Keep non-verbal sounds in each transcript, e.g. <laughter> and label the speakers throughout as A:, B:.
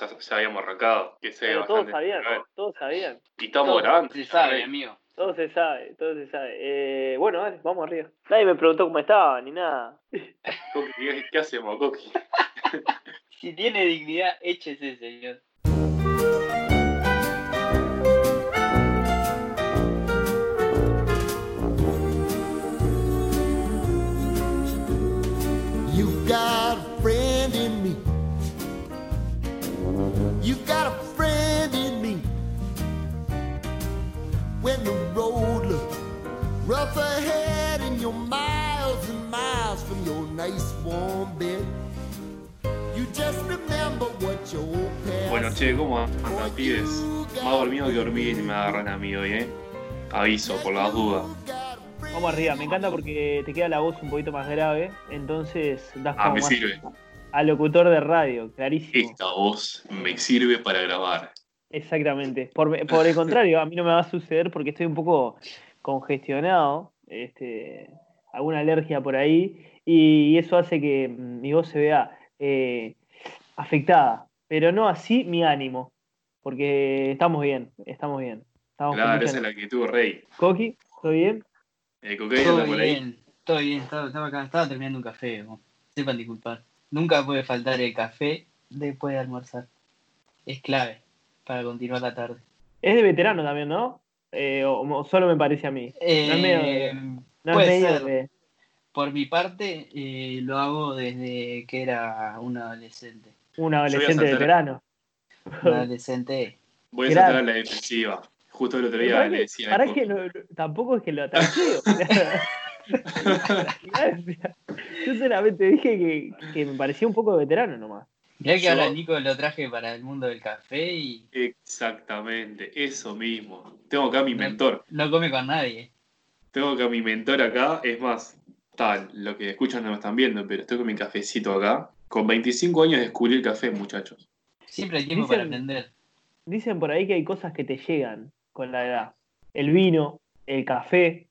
A: ya, ya habíamos arrancado. Que sea
B: Pero todos sabían, todos sabían.
A: Y estamos
C: Todo
A: grabando.
C: Se sabe, amigo.
B: Todo se sabe, todo se sabe. Eh, bueno, dale, vamos arriba. Nadie me preguntó cómo estaba, ni nada.
A: Coqui, ¿Qué, qué hacemos, Coqui? <laughs>
C: Si tiene dignidad, échese, señor.
D: The road looks rough ahead and you're miles and miles from your nice warm bed, you just remember what your old past
A: Bueno, che, ¿cómo andan, pibes? Más dormido que dormir y me agarran a mí hoy, ¿eh? Aviso, por las dudas.
B: Vamos arriba, me encanta porque te queda la voz un poquito más grave, entonces das
A: Ah,
B: como
A: me
B: más
A: sirve.
B: a locutor de radio, clarísimo.
A: Esta voz me sirve para grabar.
B: Exactamente. Por, por el <laughs> contrario, a mí no me va a suceder porque estoy un poco congestionado, este, alguna alergia por ahí, y eso hace que mm, mi voz se vea eh, afectada, pero no así mi ánimo, porque estamos bien, estamos bien. Estamos
A: Claro, esa es la actitud, Rey.
B: Coqui, ¿todo bien?
A: Anda por ahí.
C: bien, todo bien. Estaba, estaba acá, estaba terminando un café. vos. Sepan disculpar. Nunca puede faltar el café después de almorzar. Es clave para continuar la tarde.
B: Es de veterano también, ¿no? Eh, o, o solo me parece a mí.
C: Eh,
B: No es medio de- No
C: puede
B: medio
C: ser.
B: de-
C: Por mi parte, eh, lo hago desde que era un adolescente.
B: un adolescente
A: saltar-
B: veterano.
C: Un adolescente.
A: Voy a
B: Grande.
A: saltar a la defensiva. Justo el otro día le
B: que-
A: decía.
B: pará
A: al
B: que no- tampoco es que lo ataqueo. <laughs> <laughs> Yo solamente dije que, que me parecía un poco de veterano nomás.
C: Mirá que
A: Yo-
C: ahora Nico lo traje para el mundo del café y
A: Exactamente, eso mismo. Tengo acá a mi mentor.
C: no come con nadie.
A: Tengo acá a mi mentor acá. Es más, tal, lo que escuchan no me están viendo, pero estoy con mi cafecito acá. Con 25 años descubrí el café, muchachos.
C: Siempre hay tiempo
B: Dicen-
C: para aprender.
B: Dicen por ahí que hay cosas que te llegan con la edad. El vino, el café,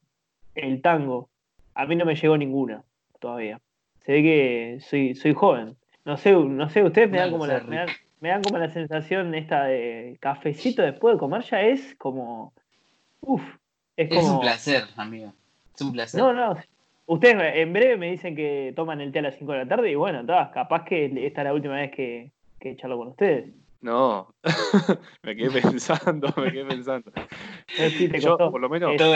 B: el tango. A mí no me llegó ninguna todavía. Se ve que soy, soy joven. No sé, no sé, ustedes me dan como la, me dan, me dan como la sensación esta de cafecito después de comer ya es como. Uf, es
C: Es
B: como.
C: un placer, amigo. Es un placer.
B: No, no. Ustedes en breve me dicen que toman el té a las 5 de la tarde y bueno, capaz que esta es la última vez que, que charlo con ustedes.
E: No, <laughs> me quedé pensando, me quedé pensando.
B: Sí, te
E: Yo,
B: costó.
E: por lo menos,
C: Todo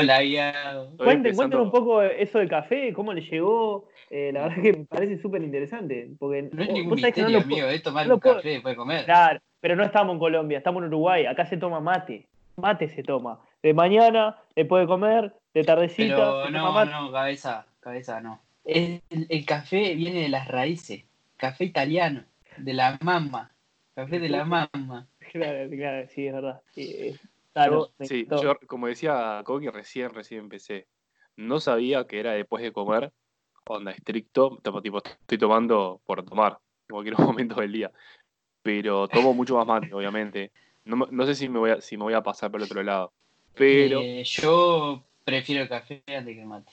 E: empezando-
B: cuenten un poco eso del café, cómo le llegó. Eh, la verdad que me parece súper interesante. Porque
C: No es ningún
B: que no
C: misterio,
B: lo
C: amigo. Es tomar
B: no
C: un
B: puedo-
C: café después de comer.
B: Claro, pero no estamos en Colombia, estamos en Uruguay. Acá se toma mate. Mate se toma. De mañana, después de comer, de tardecita.
C: Pero
B: se toma
C: no,
B: mate.
C: no, cabeza, cabeza no. El, el café viene de las raíces. Café italiano, de la mamá. Café de la mamá. <laughs>
B: Claro, claro, sí, es verdad. Eh, claro,
E: yo, sí, yo, como decía Coqui, recién, recién empecé. No sabía que era después de comer, onda estricto, tipo, tipo, estoy tomando por tomar, en cualquier <laughs> momento del día. Pero tomo mucho más mate, obviamente. No, no sé si me, voy a, si me voy a pasar por el otro lado. Pero,
C: Eh, yo prefiero el café antes que el mate.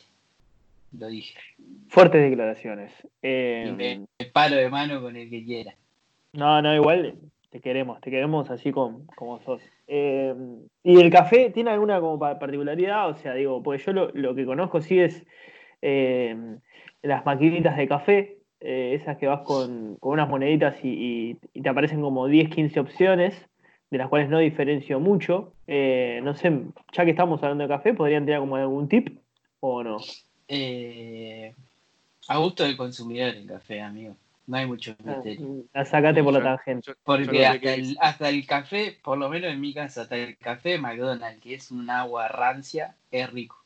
C: Lo dije.
B: Fuertes declaraciones. Eh,
C: Y me, me paro de mano con el que quiera.
B: No, no, igual te queremos, te queremos así como, como sos. Eh, ¿Y el café tiene alguna como pa- particularidad? O sea, digo, porque yo lo, lo que conozco sí es eh, las maquinitas de café, eh, esas que vas con, con unas moneditas y, y- te aparecen como 10, 15 opciones, de las cuales no diferencio mucho. Eh, no sé, ya que estamos hablando de café, ¿podrían tener como algún tip o no?
C: A gusto del consumidor el café, amigo. No hay mucho misterio.
B: La sacate por la tangente.
E: yo- yo no
C: Porque hasta el, hasta el café, por lo menos en mi casa, hasta el café de McDonald's, que es un agua rancia, es rico.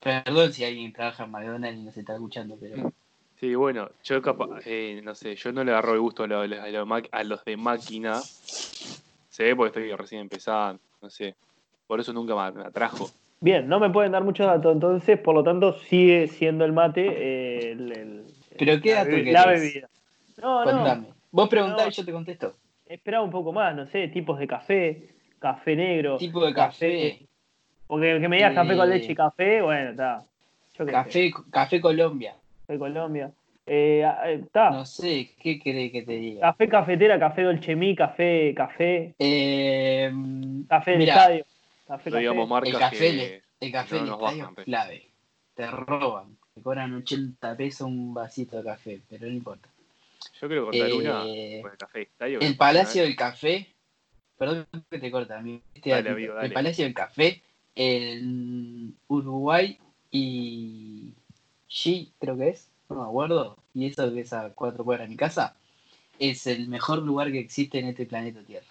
C: Perdón si alguien trabaja en McDonald's y nos está escuchando, pero
E: sí, bueno, yo capaz, eh, no sé, yo no le agarro el gusto a, lo- a los, a los ma- a los de máquina. Se ve porque estoy recién empezando, no sé. Por eso nunca me, atrajo.
B: Bien, no me pueden dar muchos datos, entonces, por lo tanto, sigue siendo el mate eh, el, el-
C: ¿Pero qué
B: la,
C: dato
B: bebida. No, no,
C: contame. Vos preguntás
B: No.
C: y yo te contesto.
B: esperaba un poco más, no sé, tipos de café, café negro.
C: Tipo de café,
B: Porque que me digas café con leche y café, bueno, está.
C: Café, café Colombia.
B: café Colombia. Eh, eh, ta,
C: No sé, ¿qué querés que te diga?
B: Café cafetera, café dolchemí, café, café,
C: Eh,
B: café del estadio. Café,
E: No digamos
B: café.
E: marcas
C: el café,
E: que
C: le- el café
E: no
C: del estadio
E: bajan,
C: es
E: pe.
C: clave. Te roban. Te cobran 80 pesos un vasito de café, pero no importa.
E: Yo quiero cortar una
C: Eh,
E: por el café
C: el Palacio del Café, perdón que te corta, amigo. Este
E: Dale,
C: El. Palacio del Café en Uruguay y G, creo que es, no me acuerdo, y eso que es a cuatro cuadras de mi casa, es el mejor lugar que existe en este planeta Tierra,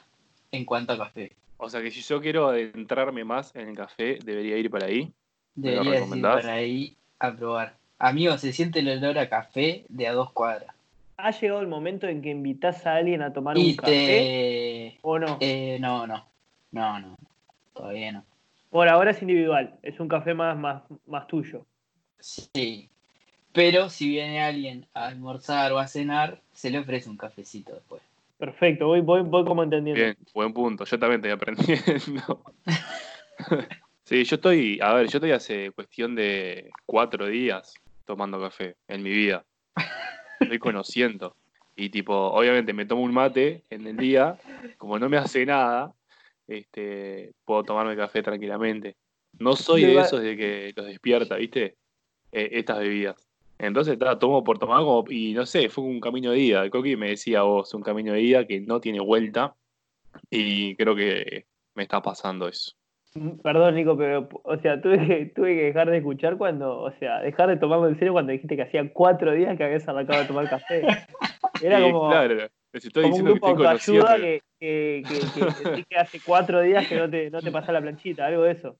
C: en cuanto a café.
E: O sea que si yo quiero adentrarme más en el café, debería ir para ahí. ¿Me lo
C: Deberías ir para ahí a probar. Amigo, se siente el olor a café de a dos cuadras.
B: ¿Ha llegado el momento en que invitas a alguien a tomar
C: Y
B: un café
C: te...
B: o no?
C: Eh, no, no, no, no, todavía no.
B: Por ahora es individual, es un café más, más, más tuyo.
C: Sí. Pero si viene alguien a almorzar o a cenar, se le ofrece un cafecito después.
B: Perfecto, voy, voy, voy como entendiendo.
E: Bien, buen punto. Yo también estoy aprendiendo. <laughs> sí, yo estoy, a ver, yo estoy hace cuestión de cuatro días tomando café en mi vida. Estoy conociendo. Y tipo, obviamente me tomo un mate en el día, como no me hace nada, este, puedo tomarme café tranquilamente. No soy de esos de que los despierta, ¿viste? Eh, estas bebidas. Entonces, ta, tomo por tomar como, y no sé, fue un camino de ida. El Coqui me decía vos, un camino de ida que no tiene vuelta. Y creo que me está pasando eso.
B: Perdón, Nico, pero, o sea, tuve que, tuve que dejar de escuchar cuando, o sea, dejar de tomarlo en serio cuando dijiste que hacía cuatro días que habías arrancado de tomar café. <laughs> Era como,
E: claro, les estoy
B: como un
E: diciendo que
B: grupo
E: estoy conociendo.
B: autoayuda que, que, que, que que hace cuatro días que no te, no te pasa la planchita, algo de eso.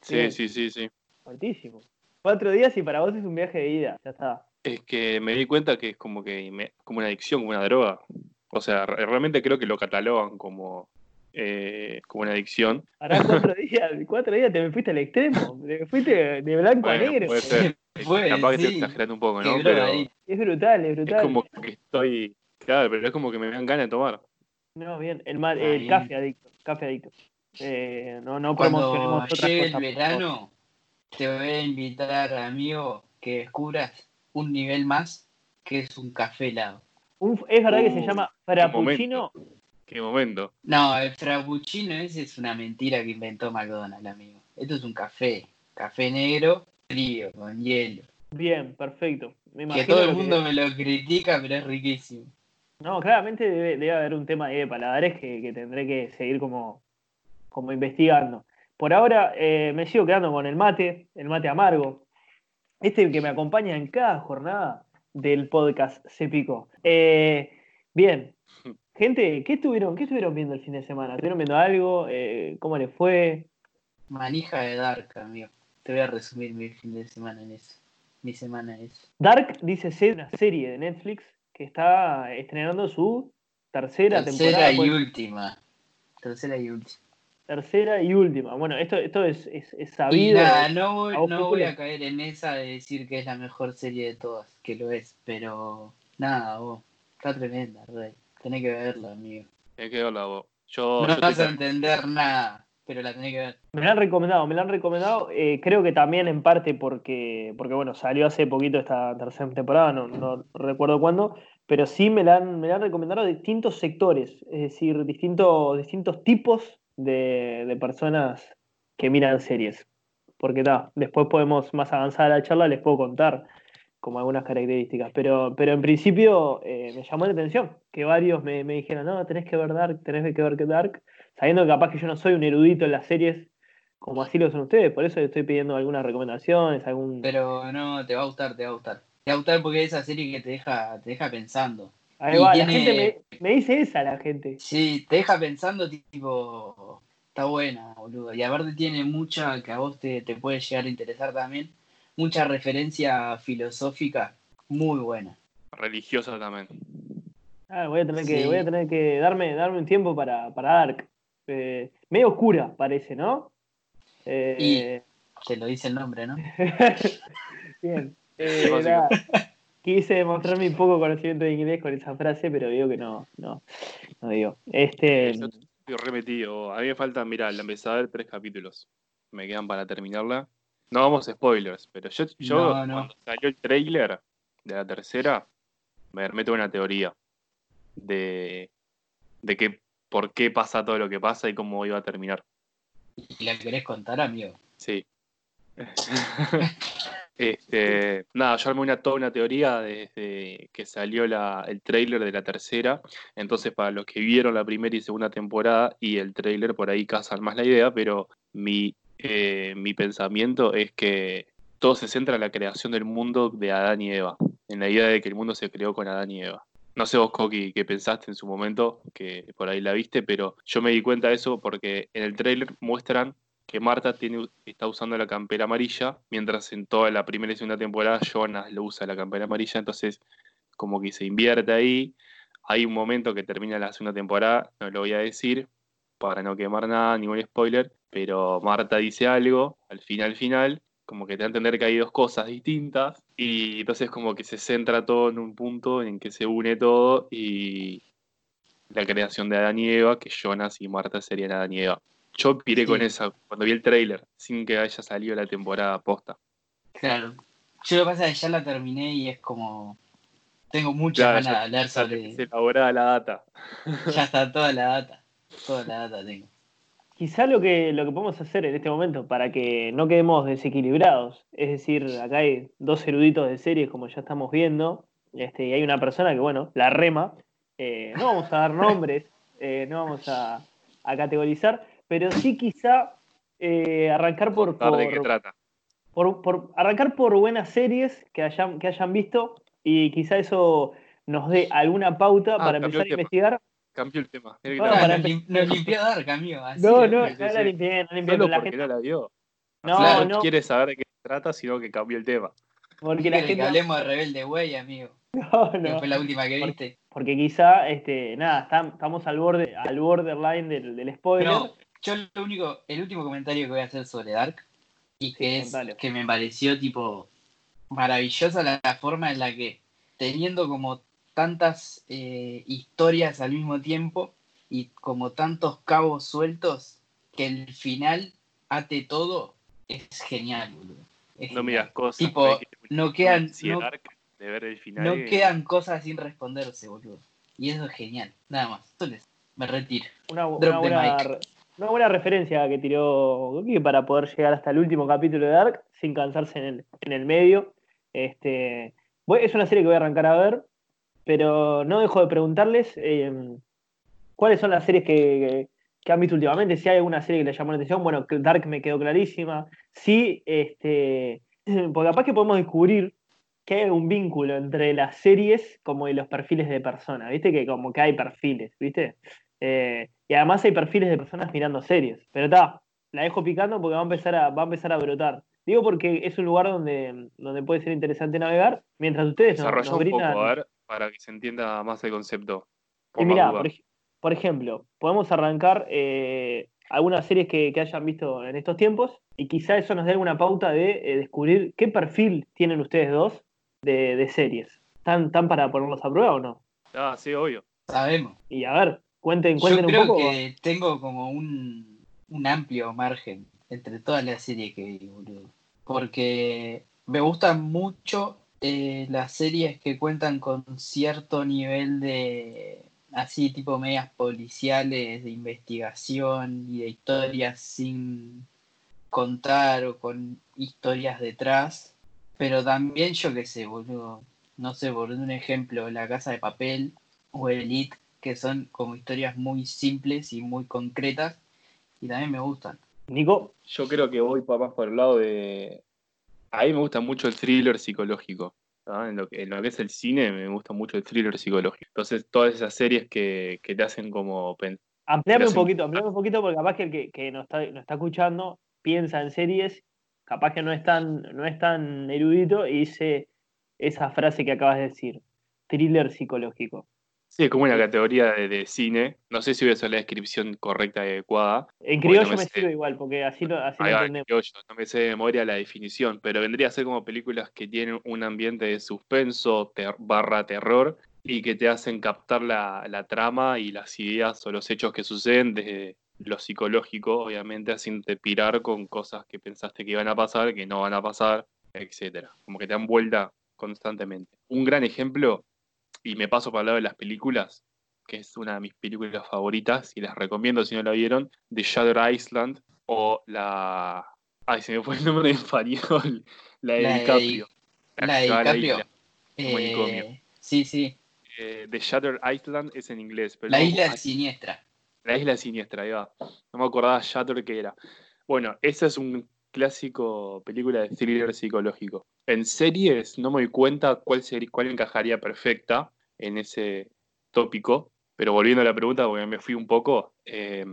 E: Sí, sí, sí, sí.
B: Fuertísimo. Cuatro días y para vos es un viaje de ida, ya está.
E: Es que me di cuenta que es como que me- como una adicción, como una droga. O sea, re- realmente creo que lo catalogan como, eh, como una adicción.
B: Hará cuatro días, <laughs> cuatro días te me fuiste al extremo, te fuiste de blanco a negro.
E: puede ser.
C: Fue,
E: Capaz que estoy exagerando un poco, ¿no?
C: droga
E: Pero
C: ahí.
B: Es brutal, es
E: es
B: brutal.
E: como que estoy. Claro, pero es como que me dan ganas de tomar.
B: No, bien, el, ma-
C: Ah,
B: el café adicto, café adicto. Eh, no, no promocionemos
C: Cuando llegue el verano, te voy a invitar, amigo, que descubras un nivel más que es un café helado.
B: Un- es verdad que se
E: Uh,
B: llama frappuccino.
E: Qué momento.
C: No, el frappuccino ese es una mentira que inventó McDonald's, amigo. Esto es un café, café negro, frío, con hielo.
B: Bien, perfecto. Me
C: Que todo el
B: que-
C: mundo me lo critica, pero es riquísimo.
B: No, claramente debe, debe haber un tema de paladares que, que tendré que seguir como, como investigando. Por ahora eh, me sigo quedando con el mate, el mate amargo. Este que me acompaña en cada jornada del podcast Se Picó. Eh, bien, <laughs> gente, ¿qué estuvieron, ¿qué estuvieron viendo el fin de semana? ¿Estuvieron viendo algo? Eh, ¿Cómo les fue?
C: Manija de Dark, amigo. Te voy a resumir mi fin de semana en eso. Mi semana eso.
B: Dark dice ser una serie de Netflix que está estrenando su tercera,
C: Tercera
B: temporada.
C: y
B: pues,
C: última. Tercera y última.
B: tercera y última. Bueno, esto, esto es, es, es
C: Y
B: sabido.
C: nada, no, voy-
B: ¿A
C: no voy a caer en esa de decir que es la mejor serie de todas, que lo es, pero nada, vos, está tremenda, Rey. Tenés que verla, amigo.
E: Hay que verla vos. Yo,
C: No
E: yo
C: vas a entender nada, pero la tenés que ver.
B: Me la han recomendado, me la han recomendado. eh, creo que también en parte porque, porque bueno, salió hace poquito esta tercera temporada, no, no recuerdo cuándo, pero sí me la han, me la han recomendado distintos sectores, es decir, distintos, distintos tipos de, de personas que miran series. Porque ta, después podemos, más avanzada la charla, les puedo contar como algunas características. Pero, pero en principio eh, me llamó la atención que varios me, me dijeron, no, tenés que ver Dark, tenés que ver que Dark, sabiendo que capaz que yo no soy un erudito en las series como así lo son ustedes, por eso les estoy pidiendo algunas recomendaciones, algún...
C: Pero no, te va a gustar, te va a gustar. Te va a gustar porque es esa serie que te deja, te deja pensando.
B: Ahí
C: y
B: va,
C: tiene-
B: la gente me, me dice esa la gente.
C: Sí, te deja pensando, tipo, está buena, boludo. Y aparte tiene mucha, que a vos te, te puede llegar a interesar también, mucha referencia filosófica muy buena.
E: religiosa también.
B: Ah, voy a tener que,
C: Sí.
B: voy a tener que darme, darme un tiempo para, para Dark. Eh, medio oscura parece, ¿no? Eh,
C: Te lo dice el nombre, ¿no? <laughs>
B: Bien. Eh, quise demostrar mi poco conocimiento de inglés con esa frase, pero digo que no, no, no digo. Este,
E: Yo estoy remetido. A mí me faltan, mira, la empecé a ver tres capítulos. Me quedan para terminarla. No vamos a spoilers, pero yo, yo
C: No, no.
E: cuando salió el trailer, de la tercera, me meto una teoría de, de que, por qué pasa todo lo que pasa y cómo iba a terminar.
C: ¿Y la querés contar, amigo?
E: Sí. <laughs> este, nada, yo armé una, toda una teoría desde que salió la, el trailer de la tercera. Entonces, para los que vieron la primera y segunda temporada y el trailer, por ahí casan más la idea, pero mi, eh, mi pensamiento es que todo se centra en la creación del mundo de Adán y Eva, en la idea de que el mundo se creó con Adán y Eva. No sé vos, Coqui, qué pensaste en su momento, que por ahí la viste, pero yo me di cuenta de eso porque en el trailer muestran que Marta está usando la campera amarilla, mientras en toda la primera y segunda temporada Jonas lo usa la campera amarilla, entonces como que se invierte ahí. Hay un momento que termina la segunda temporada, no lo voy a decir para no quemar nada, ningún spoiler, pero Marta dice algo al final, final, como que te da a entender que hay dos cosas distintas y entonces como que se centra todo en un punto en que se une todo y la creación de Adán y Eva, que Jonas y Marta serían Adán y Eva. Yo piré con esa cuando vi el trailer, sin que haya salido la temporada posta.
C: Claro. Yo lo que pasa es que ya la terminé y es como. Tengo muchas
E: Claro,
C: ganas de hablar
E: ya
C: sobre.
E: tenés elaborada la data.
C: Ya está toda la data. Toda la data tengo.
B: Quizá lo que, lo que podemos hacer en este momento para que no quedemos desequilibrados, es decir, acá hay dos eruditos de series como ya estamos viendo, este, y hay una persona que, bueno, la rema, eh, no vamos a dar nombres, <laughs> eh, no vamos a, a categorizar, pero sí quizá eh, arrancar por,
E: Contar de qué
B: por,
E: trata.
B: por- por- arrancar por buenas series que hayan, que hayan visto y quizá eso nos dé alguna pauta
E: Ah,
B: para empezar a investigar.
E: Cambió el tema. Era que
B: para
C: nos, lim- nos limpió Dark, amigo. así
B: No, no, no la limpié, no limpié,
E: Solo
B: la
E: porque
B: gente-
E: no la vio.
B: No,
E: Claro,
B: no,
E: quiere saber de qué se trata, sino que cambió el tema.
B: porque la
C: ¿Quiere que
B: gente
C: hablemos de Rebelde Way, amigo. <laughs>
B: no,
C: Que
B: no.
C: fue la última que viste.
B: Porque quizá, este, nada, tam- estamos al borde, al borderline del, del spoiler.
C: No, yo lo único, el último comentario que voy a hacer sobre Dark y que es
B: contalo.
C: que me pareció tipo maravillosa la, la forma en la que teniendo como tantas eh, historias al mismo tiempo y como tantos cabos sueltos que el final ate todo es genial, boludo. Es
E: No miras cosas.
C: Tipo,
E: que-
C: no quedan- no-
E: de ver el final.
C: No
E: y-
C: quedan cosas sin responderse, boludo. Y eso es genial. Nada más. Entonces, me retiro.
B: Una,
C: Drop
B: una
C: the
B: buena,
C: mic.
B: re- una buena referencia que tiró Goki para poder llegar hasta el último capítulo de Dark sin cansarse en el, en el medio. Este, voy- es una serie que voy a arrancar a ver, pero no dejo de preguntarles eh, cuáles son las series que, que- han visto últimamente, si hay alguna serie que les llamó la atención. Bueno, Dark me quedó clarísima. Sí, este, <clears throat> porque capaz que podemos descubrir que hay un vínculo entre las series como y los perfiles de personas, ¿viste? Que como que hay perfiles, ¿viste? Eh, y además hay perfiles de personas mirando series. Pero está, la dejo picando porque va a empezar a, va a empezar a brotar. Digo porque es un lugar donde, donde puede ser interesante navegar, mientras ustedes nos, nos
E: un poco,
B: brindan.
E: a ver, para que se entienda más el concepto. Por
B: Y
E: duda.
B: por, ej- por ejemplo, podemos arrancar eh, algunas series que, que hayan visto en estos tiempos y quizá eso nos dé alguna pauta de eh, descubrir qué perfil tienen ustedes dos de, de series. ¿Están, ¿Están para ponerlos a prueba o no?
E: Ah, sí, obvio.
C: Sabemos.
B: Y a ver, cuenten,
C: Yo
B: cuenten un
C: creo
B: poco.
C: que tengo como un, un amplio margen entre todas las series que vi, boludo. Porque me gustan mucho eh, las series que cuentan con cierto nivel de, así tipo medias policiales, de investigación y de historias sin contar o con historias detrás. Pero también yo qué sé, boludo. No sé, por un ejemplo, La Casa de Papel o Elite, que son como historias muy simples y muy concretas y también me gustan.
B: Nico,
E: Yo creo que voy más por el lado de. A mí me gusta mucho el thriller psicológico. En, lo que, en lo que es el cine me gusta mucho el thriller psicológico. Entonces, todas esas series que, que te hacen como pensar.
B: ampliame un poquito, ampliame un poquito porque capaz que el que, que nos, está, nos está escuchando piensa en series, capaz que no es tan, no es tan erudito y dice esa frase que acabas de decir, thriller psicológico.
E: Sí, es como una categoría de, de cine. No sé si voy a hacer la descripción correcta y adecuada.
B: En criollo
E: no me
B: me sirve igual, porque así lo, así lo entendemos.
E: criollo, no me sé de memoria la definición, pero vendría a ser como películas que tienen un ambiente de suspenso ter- barra terror y que te hacen captar la, la trama y las ideas o los hechos que suceden desde lo psicológico, obviamente haciéndote pirar con cosas que pensaste que iban a pasar, que no van a pasar, etcétera. Como que te dan vuelta constantemente. Un gran ejemplo, y me paso para el lado de las películas, que es una de mis películas favoritas, y las recomiendo si no la vieron, The Shutter Island o la... Ay, se me fue el nombre en español. <laughs> La de
C: La de-. La de
E: la
C: DiCaprio.
E: manicomio.
C: Eh, sí, sí.
E: Eh, The Shutter Island es en inglés. Pero
C: La isla siniestra.
E: La isla siniestra, ahí va. No me acordaba Shutter que era. Bueno, esa es un clásico película de thriller psicológico. En series no me doy cuenta cuál, sería, cuál encajaría perfecta en ese tópico, pero volviendo a la pregunta, porque me fui un poco, eh,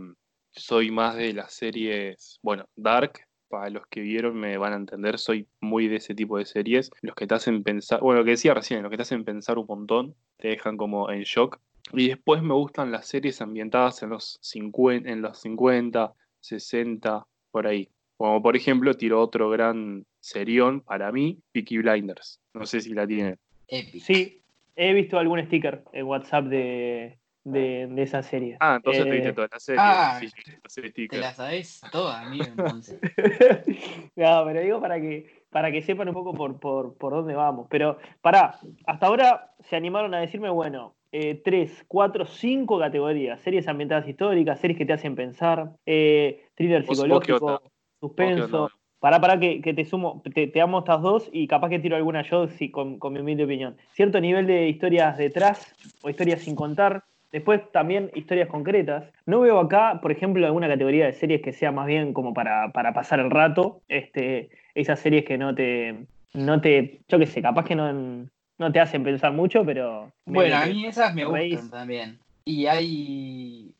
E: soy más de las series, bueno, Dark, para los que vieron me van a entender, soy muy de ese tipo de series, los que te hacen pensar, bueno, lo que decía recién, los que te hacen pensar un montón, te dejan como en shock. Y después me gustan las series ambientadas en los 50, en los 50 60, por ahí. Como por ejemplo, tiro otro gran serión para mí, Peaky Blinders. No sé si la tienen.
C: Epic.
B: Sí, he visto algún sticker en WhatsApp de, de, de esa serie.
E: Ah, entonces te
B: Eh,
E: viste toda la serie.
C: ah,
E: sí,
C: Te la sabés toda, amigo, <laughs> entonces.
B: no, pero digo para que, para que sepan un poco por, por, por dónde vamos. Pero, pará, hasta ahora se animaron a decirme, bueno, eh, tres, cuatro, cinco categorías. Series ambientadas históricas, series que te hacen pensar, eh, thriller
E: ¿Vos- vos qué
B: psicológico, suspenso. Pará, pará, que, que te sumo, te, te amo estas dos y capaz que tiro alguna yo sí, con, con mi humilde opinión. Cierto nivel de historias detrás o historias sin contar. Después también historias concretas. No veo acá, por ejemplo, alguna categoría de series que sea más bien como para, para pasar el rato. Este, esas series que no te, no te, yo qué sé, capaz que no, no te hacen pensar mucho, pero...
C: Bueno, a mí esas me gustan también. Y hay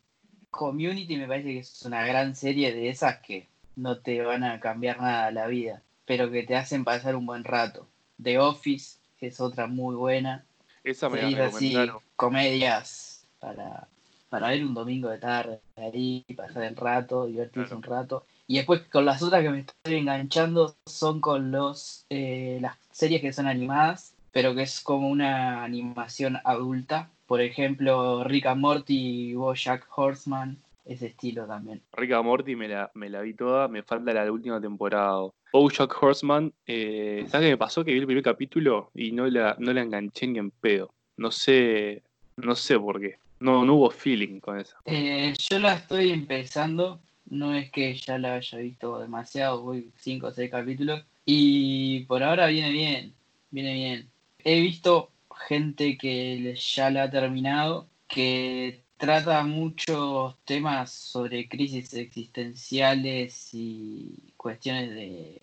C: Community, me parece que es una gran serie de esas que no te van a cambiar nada la vida, pero que te hacen pasar un buen rato. The Office es otra muy buena.
E: Esa me la
C: así, comedias para, para ver un domingo de tarde ahí, pasar el rato, divertirse
E: Claro.
C: un rato. Y después con las otras que me estoy enganchando son con los eh, las series que son animadas, pero que es como una animación adulta. Por ejemplo, Rick and Morty, Bojack Horseman, ese estilo también.
E: Rick and Morty me la, me la vi toda, me falta la última temporada. Bojack Horseman, eh, ¿sabes qué me pasó? Que vi el primer capítulo y no la, no la enganché ni en pedo. No sé, no sé por qué. No, no hubo feeling con esa.
C: Eh, yo la estoy empezando, no es que ya la haya visto demasiado, voy 5 o 6 capítulos y por ahora viene bien, viene bien. He visto gente que ya la ha terminado, que trata muchos temas sobre crisis existenciales y cuestiones de,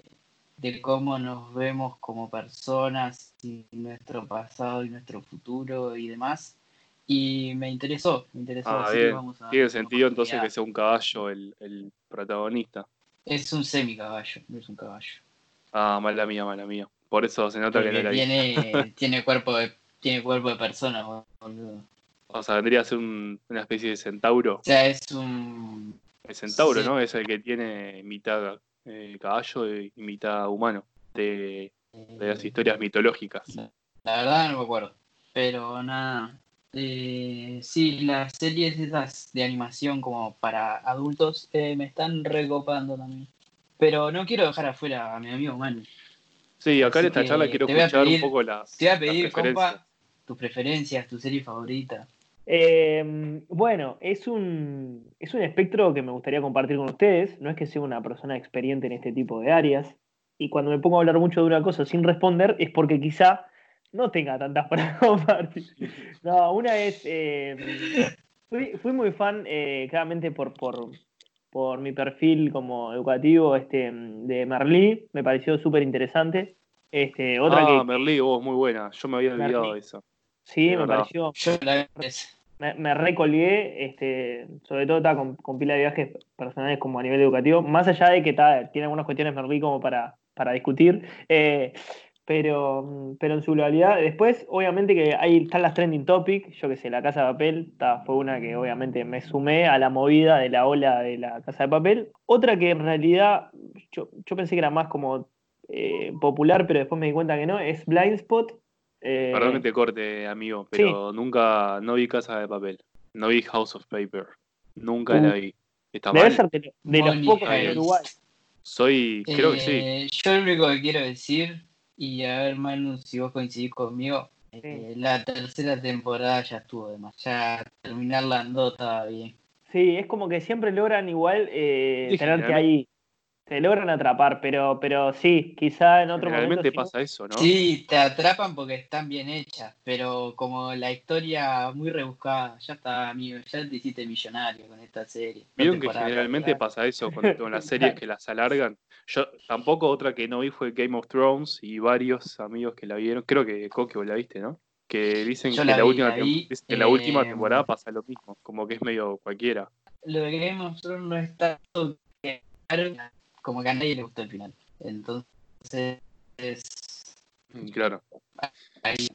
C: de cómo nos vemos como personas y nuestro pasado y nuestro futuro y demás. Y me interesó, me interesó.
E: Ah,
C: así que vamos a
E: Tiene sentido entonces que sea un caballo el, el protagonista.
C: Es un semi caballo, no es un caballo.
E: Ah, mala mía, mala mía. Por eso se nota que no la
C: tiene, <laughs> tiene cuerpo de, tiene cuerpo de persona, boludo.
E: O sea, vendría a ser un- una especie de centauro.
C: O sea, es un
E: El centauro,
C: Sí.
E: ¿no? Es el que tiene mitad eh, caballo y mitad humano. De, de las historias mitológicas.
C: La verdad no me acuerdo. Pero nada. Eh, sí, las series esas de animación como para adultos eh, me están recopando también. Pero no quiero dejar afuera a mi amigo Manu.
E: Sí, acá en esta charla quiero escuchar
C: pedir-
E: un poco las.
C: Te voy a pedir, compa, tus preferencias, tu serie favorita.
B: Eh, bueno, es un, es un espectro que me gustaría compartir con ustedes. No es que sea una persona experiente en este tipo de áreas. Y cuando me pongo a hablar mucho de una cosa sin responder es porque quizá no tenga tantas <laughs> para compartir. No, una es. eh, fui, fui muy fan, eh, claramente por, por, por mi perfil como educativo este, de Merlí. Me pareció súper interesante. Este, otra
E: ah,
B: que.
E: Merlí, vos, muy buena. Yo me había olvidado
B: Merlí.
E: de eso.
B: Sí, me
E: verdad.
B: pareció.
C: Yo la
B: me, me recolgué, este, sobre todo está con, con pila de viajes personales como a nivel educativo, más allá de que está, tiene algunas cuestiones Merlí como para, para discutir, eh, pero, pero en su globalidad, después obviamente que ahí están las trending topics, yo que sé, la Casa de Papel, ta, fue una que obviamente me sumé a la movida de la ola de la Casa de Papel, otra que en realidad yo, yo pensé que era más como eh, popular, pero después me di cuenta que no, es Blind Spot. Eh,
E: Perdón que te corte, amigo, pero nunca, no vi Casa de Papel. No vi House of Paper. Nunca
B: Uh.
E: la vi. Está
B: Debe
E: mal.
B: ser de, de los pocos. Uruguay.
E: Soy, creo que sí.
C: Eh, Yo lo único que quiero decir Y a ver, Manu, si vos coincidís conmigo, eh, la tercera temporada ya estuvo de más. Ya terminarla andó estaba bien.
B: Sí, es como que siempre logran igual eh, tenerte ahí. Te logran atrapar, pero, pero sí, quizá en otro momento.
E: Realmente
B: sí.
E: pasa eso, ¿no?
C: Sí, te atrapan porque están bien hechas, pero como la historia muy rebuscada, ya está, amigo, ya te hiciste millonario con esta serie.
E: Vieron que generalmente pasa eso con, con las series que las alargan. Yo tampoco otra que no vi fue Game of Thrones y varios amigos que la vieron. Creo que Coque la viste, ¿no? Que dicen
C: Yo
E: que
C: la
E: la,
C: vi,
E: última,
C: la vi,
E: la última
C: eh,
E: temporada pasa lo mismo, como que es medio cualquiera.
C: Lo de Game of Thrones no es tanto que como que a nadie le gustó el final. Entonces,
E: Claro.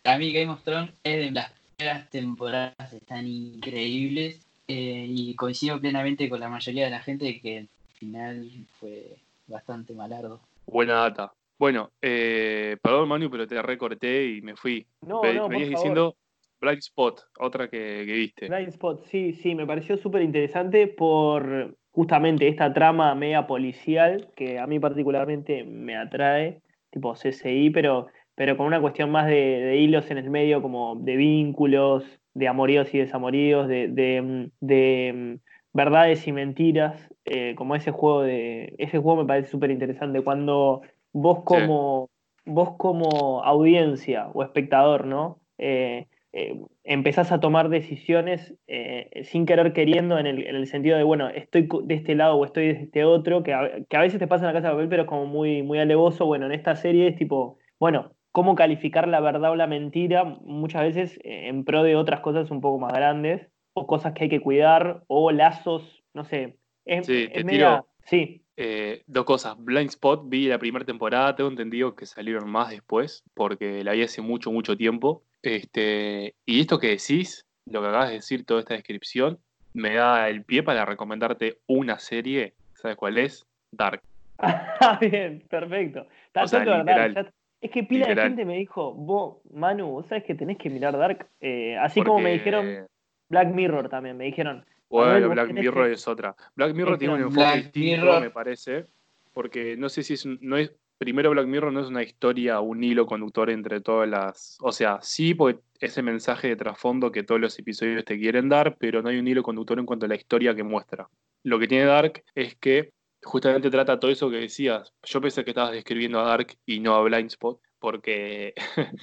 C: a mí Game of Thrones es de las primeras temporadas, están increíbles eh, y coincido plenamente con la mayoría de la gente de que el final fue bastante malardo.
E: Buena data. Bueno, eh, perdón Manu, pero te recorté y me fui.
B: No,
E: Ve-
B: no, por
E: venías
B: favor.
E: diciendo Black Spot, otra que, que viste.
B: Blind Spot, sí, sí, me pareció súper interesante por justamente esta trama media policial que a mí particularmente me atrae, tipo CSI, pero, pero con una cuestión más de, de hilos en el medio, como de vínculos, de amoríos y desamoríos, de, de, de, mm, verdades y mentiras, eh, como ese juego de. Ese juego me parece súper interesante. Cuando vos como. vos como audiencia o espectador, ¿no? Eh, eh, empezás a tomar decisiones eh, sin querer queriendo en el, en el sentido de, bueno, estoy de este lado o estoy de este otro, que a, que a veces te pasa en la casa de papel, pero es como muy, muy alevoso. Bueno, en esta serie es tipo, bueno, cómo calificar la verdad o la mentira, muchas veces eh, en pro de otras cosas un poco más grandes, o cosas que hay que cuidar, o lazos, no sé. Es,
E: Sí,
B: es
E: te
B: media-
E: tiro-
B: Sí,
E: Eh, dos cosas. Blind Spot, vi la primera temporada, tengo entendido que salieron más después, porque la vi hace mucho, mucho tiempo. Este, y esto que decís, lo que acabas de decir, toda esta descripción, me da el pie para recomendarte una serie. ¿Sabes cuál es? Dark. <laughs>
B: Ah, bien, perfecto. Está
E: O sea,
B: verdad,
E: literal.
B: ya- Es que pila de gente me dijo, vos, Manu, vos sabés que tenés que mirar Dark. Eh, así como me dijeron Black Mirror también, me dijeron.
E: Bueno, Black Mirror
B: que-
E: es otra. Black Mirror
B: Es
E: tiene un
B: que
E: enfoque
C: Black
E: distinto,
C: Mirror-
E: me parece. Porque no sé si es, un- no es. Primero, Black Mirror no es una historia, un hilo conductor entre todas las. O sea, sí, porque ese mensaje de trasfondo que todos los episodios te quieren dar, pero no hay un hilo conductor en cuanto a la historia que muestra. Lo que tiene Dark es que justamente trata todo eso que decías. Yo pensé que estabas describiendo a Dark y no a Blind Spot, porque <laughs>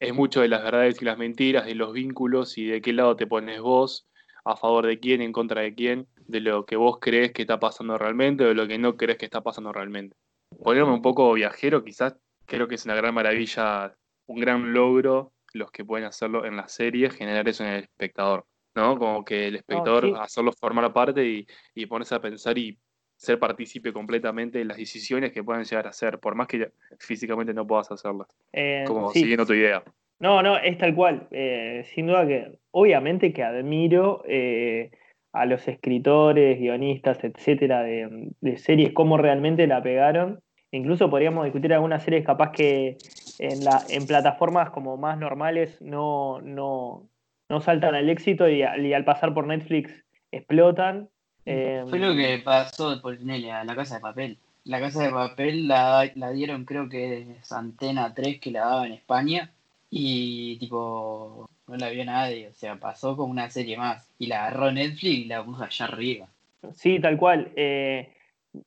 E: es mucho de las verdades y las mentiras, de los vínculos y de qué lado te pones vos, a favor de quién, en contra de quién, de lo que vos crees que está pasando realmente o de lo que no crees que está pasando realmente. Ponerme un poco viajero, quizás creo que es una gran maravilla, un gran logro los que pueden hacerlo en la serie, generar eso en el espectador, ¿no? Como que el espectador
B: sí.
E: hacerlo formar parte y, y ponerse a pensar y ser partícipe completamente de las decisiones que puedan llegar a hacer, por más que físicamente no puedas hacerlas.
B: eh,
E: Como
B: sí.
E: siguiendo tu idea.
B: No, no, es tal cual. Eh, sin duda que, obviamente que admiro eh, a los escritores, guionistas, etcétera, de, de series, cómo realmente la pegaron. Incluso podríamos discutir algunas series capaz que en, la, en plataformas como más normales no, no, no saltan al éxito y, al- y al pasar por Netflix explotan. Eh,
C: Fue lo que pasó por Nelly a la casa de papel. La casa de papel la, la dieron creo que es Antena 3 que la daba en España y tipo no la vio nadie, o sea, pasó como una serie más y la agarró Netflix y la puso allá arriba.
B: Sí, tal cual. Eh,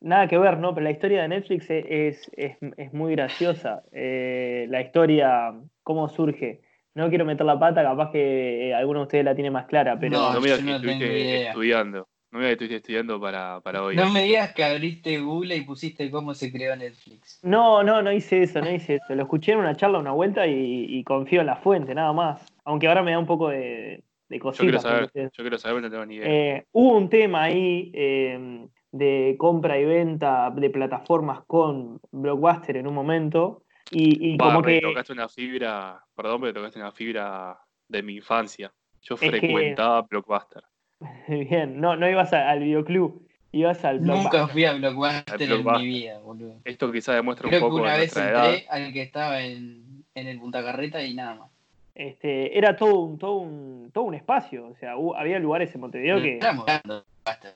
B: nada que ver, ¿no? Pero la historia de Netflix e- es, es, es muy graciosa. Eh, la historia, cómo surge. No quiero meter la pata, capaz que eh, alguno de ustedes la tiene más clara, pero
C: No,
E: No, mira
C: yo
E: que
C: no
E: estuviste estudiando. No mira que estuviste estudiando para, para hoy.
C: No me digas que abriste Google y pusiste cómo se creó Netflix.
B: no, no, no hice eso, no hice eso. Lo escuché en una charla, una vuelta y, y confío en la fuente, nada más. Aunque ahora me da un poco de, de
E: yo quiero saber, yo quiero saber, no tengo ni idea.
B: Eh, hubo un tema ahí eh, de compra y venta de plataformas con Blockbuster en un momento. Y, y como que.
E: tocaste una fibra, perdón, pero tocaste una fibra de mi infancia. Yo
B: que-
E: frecuentaba Blockbuster. <laughs>
B: Bien, no, no ibas a- al videoclub, ibas al
C: Nunca
B: Blockbuster.
C: fui a Blockbuster en
E: Blockbuster.
C: mi vida, boludo.
E: Esto quizá demuestra
C: Creo
E: un
C: que
E: poco
C: una
E: de
C: vez
E: nuestra edad.
C: al que estaba en, en el Punta Carreta y nada más.
B: Este, era todo un, todo un, todo un espacio. O sea, había lugares en Montevideo que.
C: Éramos grandes,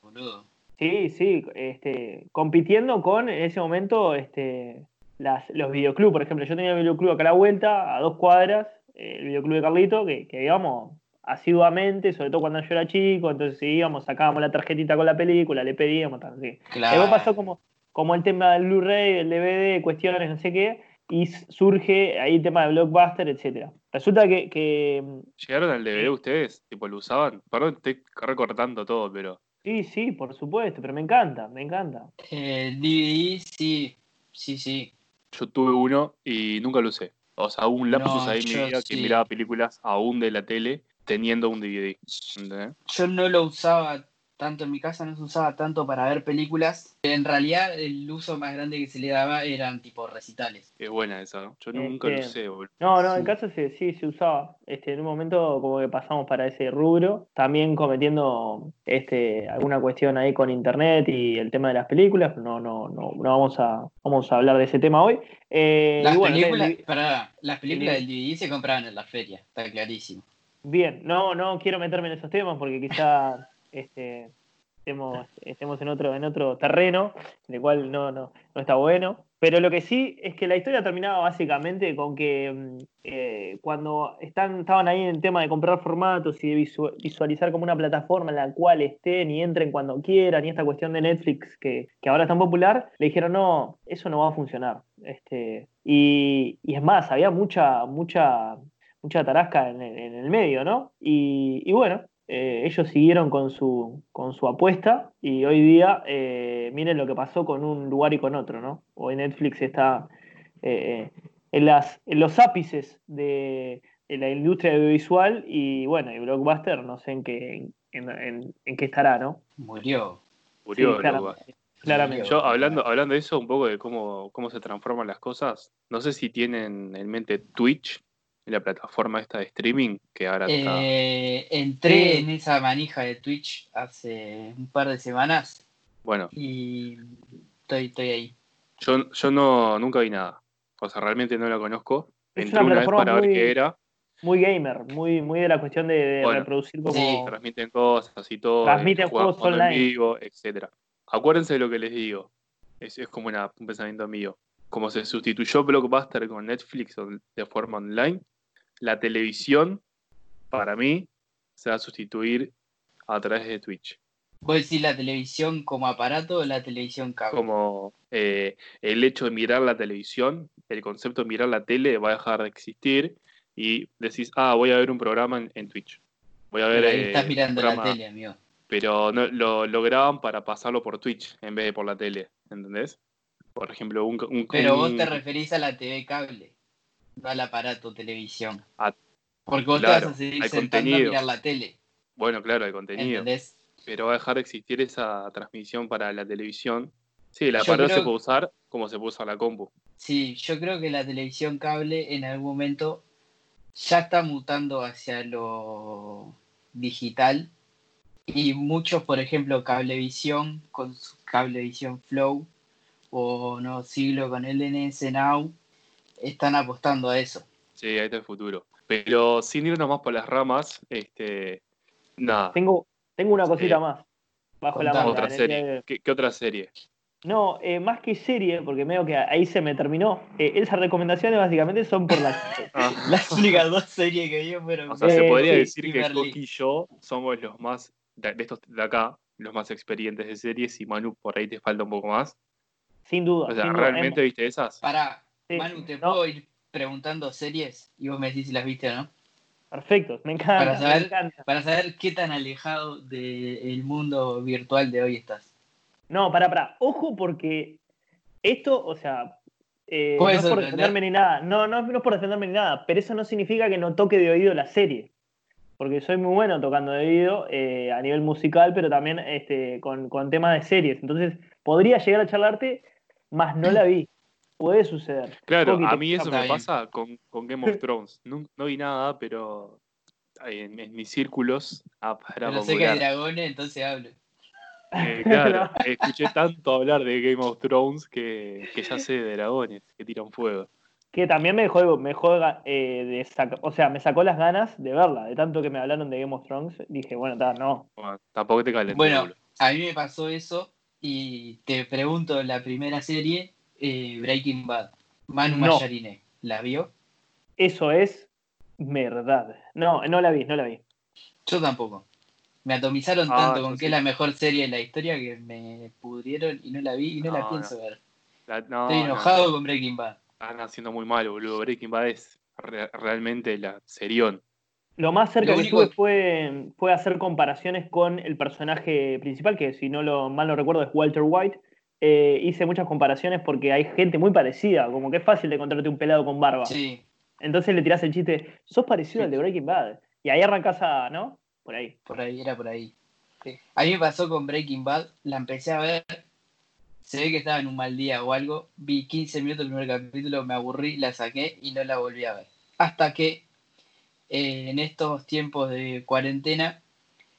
C: boludo.
B: Sí, sí, este, compitiendo con en ese momento este, las, los videoclubs, por ejemplo, yo tenía el videoclub acá a la vuelta, a dos cuadras, eh, el videoclub de Carlito, que, que íbamos asiduamente, sobre todo cuando yo era chico, entonces íbamos, sacábamos la tarjetita con la película, le pedíamos, tal, así.
C: Claro.
B: Luego pasó como, como el tema del Blu-ray, el DVD, cuestiones, no sé qué, y surge ahí el tema de Blockbuster, etcétera. Resulta que, que
E: ¿Llegaron al DVD ustedes? Tipo, ¿lo usaban? Perdón, estoy recortando todo, pero.
B: Sí, sí, por supuesto, pero me encanta, me encanta.
C: Eh, DVD, sí, sí, sí.
E: Yo tuve uno y nunca lo usé. O sea, un lapsus
C: No,
E: ahí en mi vida que
C: sí.
E: miraba películas aún de la tele teniendo un DVD. ¿entendés?
C: Yo no lo usaba tanto en mi casa, no se usaba tanto para ver películas. En realidad, el uso más grande que se le daba eran tipo recitales.
E: Qué buena esa, ¿no? Yo nunca lo
B: Este,
E: usé, boludo.
B: No, no, en casa se, sí se usaba. Este, en un momento como que pasamos para ese rubro, también cometiendo este, alguna cuestión ahí con internet y el tema de las películas, pero no, no, no, no vamos a, vamos a hablar de ese tema hoy. Eh,
C: Las
B: bueno,
C: películas,
B: el-
C: pará, las películas
B: el-
C: del DVD se compraban en la feria, está clarísimo.
B: bien, no, no quiero meterme en esos temas porque quizá <laughs> este, estemos, estemos en otro, en otro terreno, en el cual no, no, no está bueno. Pero lo que sí es que la historia terminaba básicamente con que mm, eh, cuando están, estaban ahí en el tema de comprar formatos y de visu- visualizar como una plataforma en la cual estén y entren cuando quieran, y esta cuestión de Netflix que, que ahora es tan popular, le dijeron, no, eso no va a funcionar. Este, y, y es más, había mucha, mucha, mucha tarasca en, en el medio, ¿no? Y, y bueno, eh, ellos siguieron con su, con su apuesta y hoy día eh, miren lo que pasó con un lugar y con otro, ¿no? Hoy Netflix está eh, en, las, en los ápices de, de la industria audiovisual y bueno, y Blockbuster no sé en qué, en, en- en qué estará, ¿no?
C: Murió.
E: Murió,
B: Sí, claramente.
E: Yo hablando, hablando de eso, un poco de cómo, cómo se transforman las cosas, no sé si tienen en mente Twitch, la plataforma esta de streaming, que ahora está...
C: Eh, entré
B: Sí.
C: en esa manija de Twitch hace un par de semanas
E: Bueno,
C: y estoy, estoy ahí.
E: yo, yo no, nunca vi nada. O sea, realmente no la conozco.
B: Es
E: Entré
B: una
E: una vez
B: plataforma
E: para ver
B: muy-
E: qué era.
B: Muy gamer, muy, muy de la cuestión de, de
E: Bueno,
B: reproducir como...
C: sí,
E: Transmiten cosas y todo.
B: Transmiten juegos
E: en
B: online.
E: vivo, etcétera. Acuérdense de lo que les digo. Es, es como una- un pensamiento mío. Como se sustituyó Blockbuster con Netflix de forma online, la televisión, para mí, se va a sustituir a través de Twitch.
C: ¿Vos decís la televisión como aparato o la televisión cable?
E: Como eh, el hecho de mirar la televisión, el concepto de mirar la tele va a dejar de existir y decís, ah, voy a ver un programa en, en Twitch. Voy a ver.
C: Pero ahí
E: eh,
C: estás mirando la tele, amigo.
E: pero no, lo, lo graban para pasarlo por Twitch en vez de por la tele, ¿entendés? Por ejemplo, un... un-
C: Pero vos te referís a la TV cable, al aparato televisión.
E: Ah,
C: Porque vos
E: claro,
C: te vas a seguir
E: hay
C: sentando a
E: contenido.
C: mirar la tele,
E: Bueno, claro, el contenido.
C: ¿entendés?
E: Pero va a dejar de existir esa transmisión para la televisión. Sí, el aparato
C: creo-
E: se puede usar como se puede usar la compu.
C: Sí, yo creo que la televisión cable en algún momento ya está mutando hacia lo digital y muchos, por ejemplo, Cablevisión con su Cablevisión Flow o no Siglo con LNS Now están apostando a eso.
E: Sí, ahí está el futuro. Pero sin irnos más por las ramas, este... Nada.
B: Tengo, tengo una cosita más bajo la manga.
E: Otra
B: el
E: serie. ¿Qué, qué otra serie?
B: No, eh, más que serie, porque medio que ahí se me terminó. eh, esas recomendaciones básicamente son por las. <laughs>
E: Ah, <laughs>
C: Las únicas dos series que vi fueron
E: o sea, se
B: Eh,
E: podría
B: sí,
E: decir que. Coqui y yo somos los más, de, de estos de acá, los más experientes de series y Manu por ahí te falta un poco más.
B: sin duda.
E: O sea,
B: sin
E: ¿realmente viste esas?
C: Para,
B: sí,
C: Manu, ¿te
B: no,
C: puedo ir preguntando series y vos me decís si las viste o no?
B: Perfecto, me encanta.
C: Para saber-
B: me encanta.
C: Para saber qué tan alejado del mundo virtual de hoy estás.
B: No, pará, pará. Ojo, porque esto, o sea. eh, no es por defenderme ni nada. No, no, no es por defenderme ni nada. Pero eso no significa que no toque de oído la serie. Porque soy muy bueno tocando de oído eh, a nivel musical, pero también este, con, con temas de series. Entonces, podría llegar a charlarte, más no la vi. Puede suceder.
E: Claro, a mí eso me
C: bien.
E: pasa con, con Game of Thrones. No, no vi nada, pero en, en mis círculos ah, era
C: Pero sé que hay dragones, entonces hablo.
E: Eh, claro, <laughs> escuché tanto hablar de Game of Thrones que, que ya sé de dragones que tiran fuego.
B: Que también me dejó, me dejó, eh, de saca- o sea, me sacó las ganas de verla, de tanto que me hablaron de Game of Thrones, dije, bueno, está, no.
E: Bueno, tampoco te calientes.
C: Bueno, a mí me pasó eso y te pregunto la primera serie, eh, Breaking Bad. Manu
B: No.
C: Mayarine, ¿la vio?
B: Eso es verdad. No, no la vi, no la vi.
C: Yo tampoco. Me atomizaron
E: Ah,
C: tanto con que es la mejor serie de la historia que me pudrieron y no la vi y no, la
E: No,
C: pienso ver.
E: La-
C: Estoy
E: no,
C: enojado con Breaking Bad.
E: están haciendo muy mal, boludo. Breaking Bad es re- realmente la serión.
B: Lo más cerca
C: Lo
B: que estuve fue, fue hacer comparaciones con el personaje principal, que si no lo mal no recuerdo es Walter White. Eh, hice muchas comparaciones porque hay gente muy parecida, como que es fácil de encontrarte un pelado con barba.
C: Sí,
B: Entonces le tirás el chiste, sos parecido al de Breaking Bad. Y ahí arrancás a, ¿no? Por ahí.
C: por ahí, era por ahí. Sí. A mí me pasó con Breaking Bad, la empecé a ver, se ve que estaba en un mal día o algo, vi 15 minutos del primer capítulo, me aburrí, la saqué y no la volví a ver. Hasta que eh, en estos tiempos de cuarentena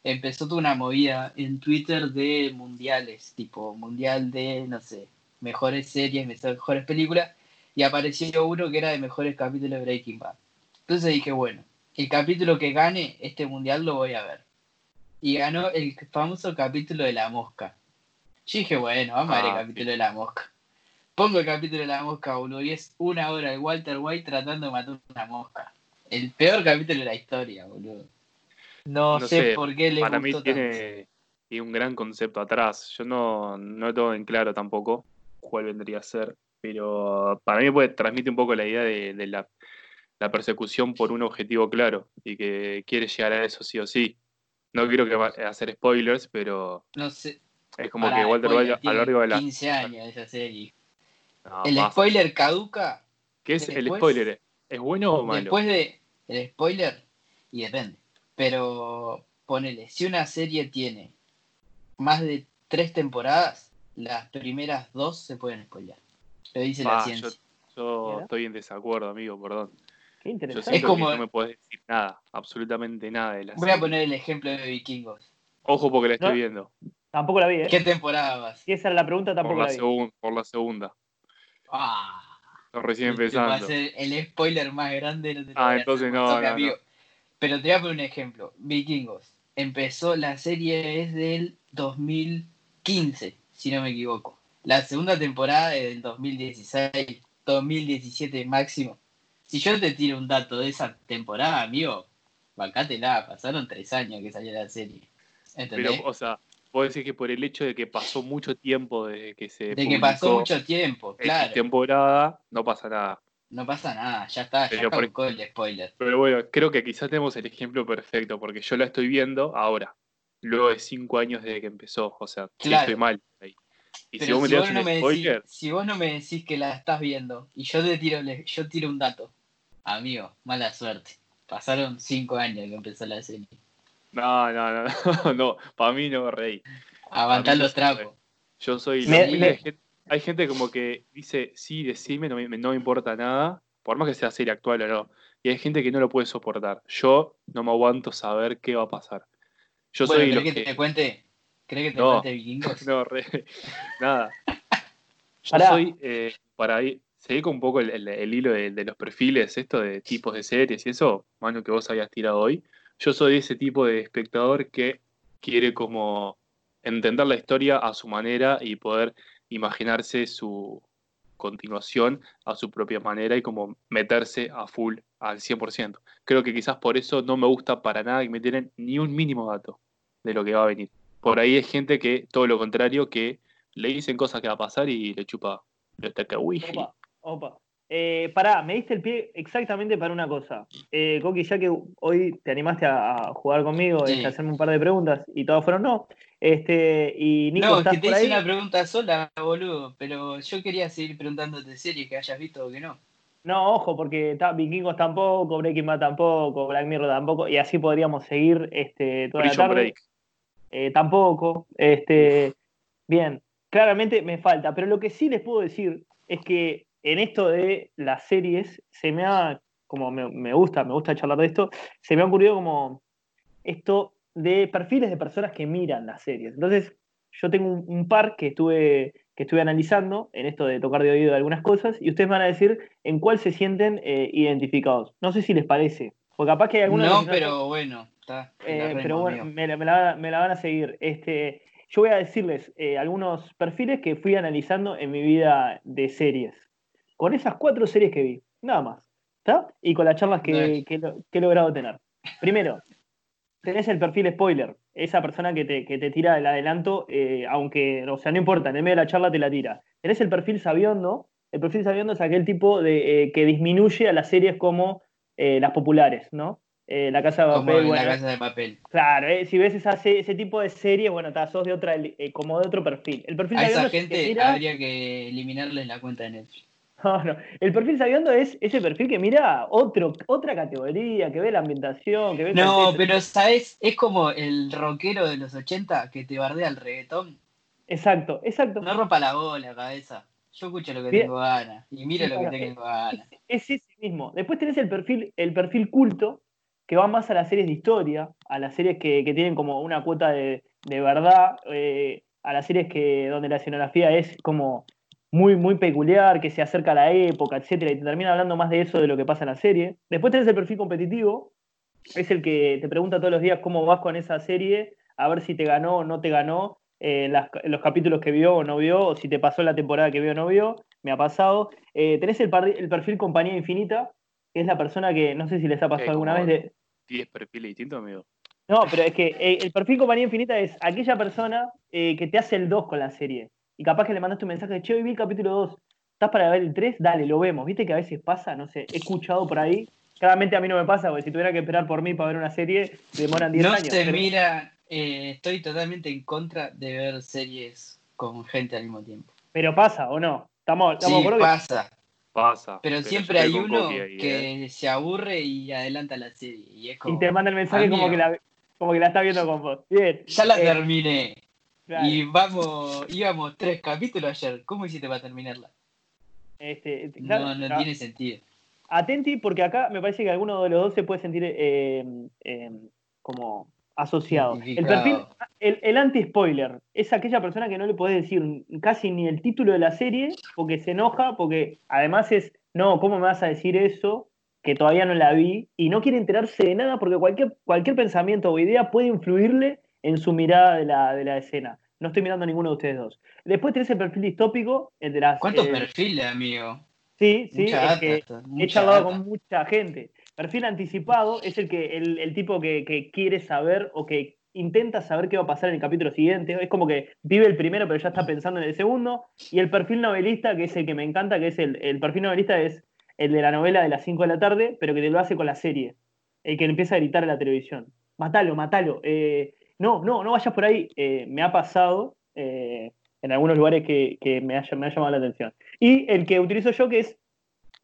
C: empezó toda una movida en Twitter de mundiales, tipo mundial de, no sé, mejores series, mejores películas, y apareció uno que era de mejores capítulos de Breaking Bad. Entonces dije, bueno, el capítulo que gane este mundial lo voy a ver. Y ganó el famoso capítulo de la mosca. Yo dije, bueno, vamos a ver el
E: Ah,
C: capítulo de la mosca. Pongo el capítulo de la mosca, boludo, y es una hora de Walter White tratando de matar una mosca. El peor capítulo de la historia, boludo. No,
E: No
C: sé,
E: sé,
C: por qué le
E: Para
C: gustó
E: mí tiene, tiene un gran concepto atrás. Yo no, no lo tengo en claro tampoco cuál vendría a ser, pero para mí puede, transmite un poco la idea de, de la, la persecución por un objetivo claro y que quiere llegar a eso sí o sí. No quiero que va- hacer spoilers, pero.
C: No sé.
E: es como
C: Pará,
E: que Walter White a lo largo de la...
C: 15 años esa serie.
E: No,
C: el spoiler caduca
E: ¿Qué es el spoiler? ¿Es bueno o malo?
C: Después de el spoiler, y depende. Pero ponele, si una serie tiene más de tres temporadas, las primeras dos se pueden spoilear. Lo dice la
E: Ah,
C: ciencia.
E: Yo estoy en desacuerdo, amigo, perdón.
B: Qué
E: Yo
B: interesante.
E: siento
C: como-
E: que no me podés decir nada, absolutamente nada de la
C: Voy a poner el ejemplo de Vikingos.
E: Ojo porque la estoy
B: No.
E: viendo.
B: Tampoco la vi, ¿eh?
C: ¿Qué temporada vas?
B: Si esa era la pregunta,
E: Por
B: tampoco
E: la,
B: la vi.
E: por la segunda.
C: Ah,
E: Estoy recién
C: este va a
E: empezando.
C: ser el spoiler más grande. No te lo
E: Ah, entonces no, no.
C: Pero te voy a poner un ejemplo. Vikingos. Empezó, la serie es del 2015, si no me equivoco. La segunda temporada es del 2016, 2017 máximo. Si yo te tiro un dato de esa temporada, amigo, bancátela, pasaron tres años que salió la serie. ¿Entendés?
E: Pero, o sea, puedo decir que por el hecho de que pasó mucho tiempo desde que se
C: de que pasó mucho tiempo, claro.
E: temporada, no pasa nada.
C: No pasa nada, ya está, ya
E: Pero por-
C: el spoiler.
E: Pero bueno, creo que quizás tenemos el ejemplo perfecto, porque yo la estoy viendo ahora, luego de cinco años desde que empezó. O sea,
C: Claro.
E: estoy mal ahí. Y si vos me
C: si
E: tirás
C: vos, no
E: un
C: me
E: spoiler,
C: decís, si vos no me decís que la estás viendo y yo te tiro, yo tiro un dato, amigo, mala suerte. Pasaron cinco años que empezó la serie.
E: no, no, no, <laughs> no, no, para mí no, rey.
C: Aguantá
E: A mí no
C: los
E: se
C: trapos.
E: Yo soy.
B: Me-
E: lo-
B: me-
E: gente, hay gente como que dice, sí, decime, no me, no me importa nada, por más que sea serie actual o no. Y hay gente que no lo puede soportar. Yo no me aguanto saber qué va a pasar. Yo
C: Bueno,
E: soy
C: ¿querés
E: los
C: que,
E: que.
C: te cuente? ¿Crees que te
E: No.
C: cuente vikingos? <laughs>
E: No, re- nada. Yo
B: Pará.
E: soy, eh, para ir, seguir con un poco el, el- el hilo de, de los perfiles, esto de tipos de series y eso, mano, que vos habías tirado hoy. Yo soy ese tipo de espectador que quiere como entender la historia a su manera y poder imaginarse su continuación a su propia manera y como meterse a full al 100%. Creo que quizás por eso no me gusta para nada que me tienen ni un mínimo dato de lo que va a venir. Por ahí hay gente que, todo lo contrario, que le dicen cosas que va a pasar y le chupa el tacahuiji.
B: Opa, opa. Eh, pará, me diste el pie exactamente para una cosa. Eh, Coqui, ya que hoy te animaste a, a jugar conmigo,
C: Sí.
B: este, a hacerme un par de preguntas y todas fueron no. Este, y Nico,
C: no, es
B: ¿estás
C: que te
B: por
C: hice
B: ahí?
C: una pregunta sola, boludo, pero yo quería seguir preguntándote series que hayas visto o que no.
B: No, ojo, porque ta- Vikingos tampoco, Breaking Bad tampoco, Black Mirror tampoco, y así podríamos seguir este, toda la tarde.
E: Break.
B: Eh, tampoco. Este, bien, claramente me falta, pero lo que sí les puedo decir es que en esto de las series se me ha, como me, me gusta, me gusta charlar de esto, se me ha ocurrido como esto de perfiles de personas que miran las series. Entonces, yo tengo un, un par que estuve, que estuve analizando en esto de tocar de oído de algunas cosas, y ustedes van a decir en cuál se sienten eh, identificados. No sé si les parece, porque capaz que hay algunos
C: No, pero bueno, está.
B: eh, pero bueno,
C: amigo.
B: me, la- me la, me la van a seguir. Este, yo voy a decirles eh, algunos perfiles que fui analizando en mi vida de series. Con esas cuatro series que vi, nada más. ¿Está? Y con las charlas que, que he logrado tener. Primero, tenés el perfil spoiler, esa persona que te, que te tira el adelanto, eh, aunque, o sea, no importa, en el medio de la charla te la tira. Tenés el perfil sabiondo, el perfil sabiondo es aquel tipo de, eh, que disminuye a las series como eh, las populares, ¿no? Eh, la Casa de
C: Como
B: Papel, bueno,
C: la casa de papel.
B: Claro, si ves esa se- ese tipo de serie, bueno, ta, sos de otra, como de otro perfil. El perfil
C: A esa
B: que
C: gente habría que eliminarles la cuenta de Netflix.
B: No, no. El perfil sabiondo es ese perfil que mira otro, otra categoría, que ve la ambientación, que ve
C: No,
B: contexto.
C: pero ¿sabes? Es como el rockero de los 80 que te bardea el reggaetón.
B: Exacto, exacto.
C: No rompa la bola, cabeza. Yo escucho lo que tengo ganas y miro lo que tengo ganas.
B: Es ese mismo. Después tenés el perfil, el perfil culto, que va más a las series de historia, a las series que, que tienen como una cuota de, de verdad, eh, a las series que donde la escenografía es como muy, muy peculiar, que se acerca a la época, etcétera, y te termina hablando más de eso de lo que pasa en la serie. Después tenés el perfil competitivo, es el que te pregunta todos los días cómo vas con esa serie, a ver si te ganó o no te ganó, eh, las- los capítulos que vio o no vio, o si te pasó la temporada que vio o no vio, me ha pasado. Eh, tenés el, par- el perfil Compañía Infinita, que es la persona que, no sé si les ha pasado
E: Eh,
B: alguna vez, de,
E: 10 perfiles distintos, amigo.
B: no, pero es que eh, el perfil compañía infinita es aquella persona que te hace el 2 con la serie. Y capaz que le mandaste un mensaje de, che, hoy vi el capítulo 2. ¿Estás para ver el 3? Dale, lo vemos. Viste que a veces pasa, no sé, he escuchado por ahí. Claramente a mí no me pasa, porque si tuviera que esperar por mí para ver una serie, demoran 10
C: No
B: años.
C: se
B: pero-
C: mira, eh, estoy totalmente en contra de ver series con gente al mismo tiempo.
B: Pero pasa, ¿o no? Estamos, estamos
C: Sí,
B: de acuerdo que-
C: pasa.
E: Pasa.
C: Pero siempre hay uno
E: ahí, ¿eh?
C: que se aburre y adelanta la serie. Y es como,
B: y te manda el mensaje como
C: Amigo.
B: que, la, como que la está viendo con vos. Bien.
C: ya la
B: eh,
C: terminé.
B: Claro.
C: Y vamos, íbamos tres capítulos ayer. ¿Cómo hiciste para terminarla?
B: Este, este, claro,
C: no, no
B: ah,
C: tiene sentido.
B: Atenti, porque acá me parece que alguno de los dos se puede sentir eh, eh, como asociado. El perfil, el, el anti-spoiler, es aquella persona que no le podés decir casi ni el título de la serie, porque se enoja, porque además es, no, ¿cómo me vas a decir eso? Que todavía no la vi, y no quiere enterarse de nada, porque cualquier, cualquier pensamiento o idea puede influirle en su mirada de la, de la escena. No estoy mirando a ninguno de ustedes dos. Después tenés el perfil distópico, el de las...
C: ¿Cuántos
B: eh,
C: perfiles, amigo?
B: Sí, sí,
C: Mucha
B: es que he charlado con mucha gente. Perfil anticipado es el que el, el tipo que, que quiere saber o que intenta saber qué va a pasar en el capítulo siguiente. Es como que vive el primero, pero ya está pensando en el segundo. Y el perfil novelista, que es el que me encanta, que es el, el perfil novelista, es el de la novela de las 5 de la tarde, pero que te lo hace con la serie. El que empieza a gritar en la televisión. Matalo, matalo. Eh, no, no, no vayas por ahí. Eh, me ha pasado eh, en algunos lugares que, que me, ha, me ha llamado la atención. Y el que utilizo yo, que es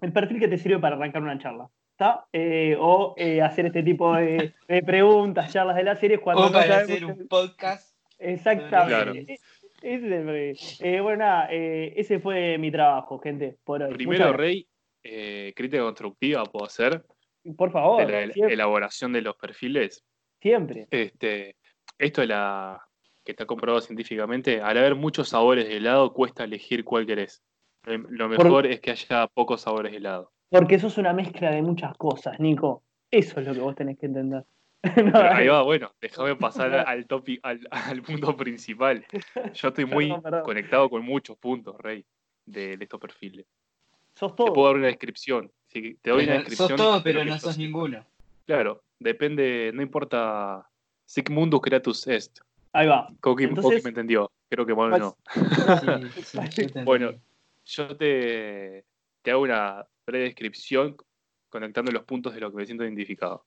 B: el perfil que te sirve para arrancar una charla. ¿Está? Eh, o eh, hacer este tipo de, de <laughs> preguntas, charlas de la serie cuando
C: O para hacer un podcast.
B: Exactamente.
E: Claro.
B: Ese es el perfil. Eh, bueno, nada, eh, ese fue mi trabajo, gente, por hoy.
E: Primero, Rey, eh, crítica constructiva puedo hacer.
B: Por favor,
E: de la el- elaboración de los perfiles.
B: siempre.
E: Este, esto es la que está comprobado científicamente. Al haber muchos sabores de helado, cuesta elegir cuál querés. Lo lo mejor es que haya pocos sabores de helado.
B: Porque eso es una mezcla de muchas cosas, Nico. Eso es lo que vos tenés que entender. <laughs> No,
E: ahí va, bueno, déjame pasar al, topi- al, <laughs> al punto principal. Yo estoy muy
B: Perdón, perdón.
E: conectado con muchos puntos, Rey, de, de estos perfiles.
B: Sos
E: Te
B: todo.
E: puedo dar una descripción. Si te doy una descripción.
C: sos todo, pero no sos ninguno.
E: Claro, depende, no importa. Sic mundus creatus est.
B: Ahí va.
E: Coqui,
B: Entonces-
E: Coqui me entendió. Creo que Manu no.
C: Sí, <laughs>
E: Bueno, yo te, te hago una breve descripción conectando los puntos de lo que me siento identificado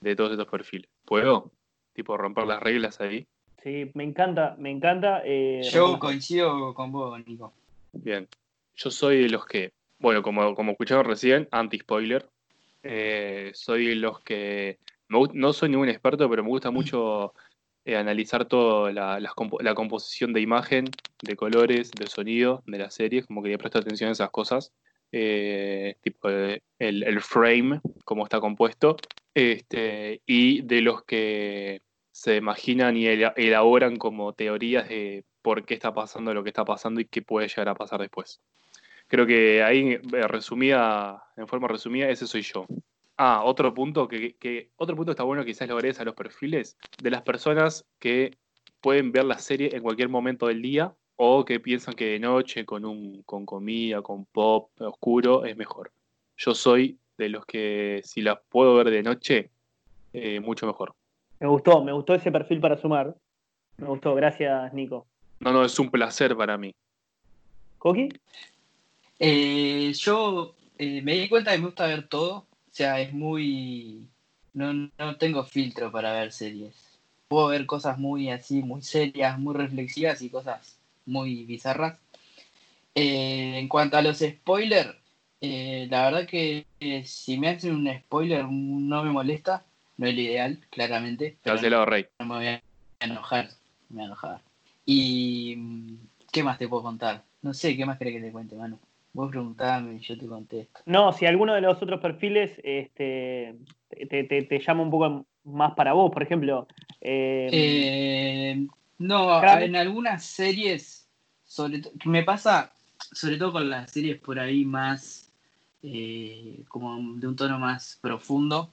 E: de todos estos perfiles. ¿Puedo? Tipo, romper las reglas ahí.
B: Sí, me encanta, me encanta. eh,
C: yo coincido con vos, Nico.
E: Bien. Yo soy de los que, bueno, como, como escucharon recién, anti-spoiler. Eh, soy de los que, me no soy ningún experto, pero me gusta mucho eh, analizar toda la, composición de imagen, de colores, de sonido de las series, como que le presto atención a esas cosas. Eh, tipo eh, el, el frame, cómo está compuesto. Este, y de los que se imaginan y ela- elaboran como teorías de por qué está pasando lo que está pasando y qué puede llegar a pasar después. Creo que ahí, eh, resumida, en forma resumida, ese soy yo. Ah, otro punto que, que- otro punto está bueno, quizás lo agregues a los perfiles de las personas que pueden ver la serie en cualquier momento del día o que piensan que de noche con un con comida, con pop oscuro es mejor. Yo soy de los que si las puedo ver de noche, eh, mucho mejor.
B: Me gustó, me gustó ese perfil para sumar. Me gustó, gracias Nico.
E: No, no, es un placer para mí.
B: ¿Coqui?
C: Eh, yo eh, me di cuenta que me gusta ver todo. O sea, es muy. No, no tengo filtro para ver series. Puedo ver cosas muy así, muy serias, muy reflexivas y cosas muy bizarras. Eh, en cuanto a los spoilers, eh, la verdad que eh, si me hacen un spoiler no me molesta. No es lo ideal, claramente. pero
E: Cancelado, Rey.
C: no me voy a enojar. Me voy a enojar. Y. mm, ¿Qué más te puedo contar? No sé, ¿qué más querés que te cuente, Manu? Vos preguntame y yo te contesto.
B: No, si alguno de los otros perfiles este, te, te- te llama un poco más para vos, por ejemplo. eh,
C: Eh, no, en algunas series, sobre to- me pasa, sobre todo con las series por ahí más, eh, como de un tono más profundo,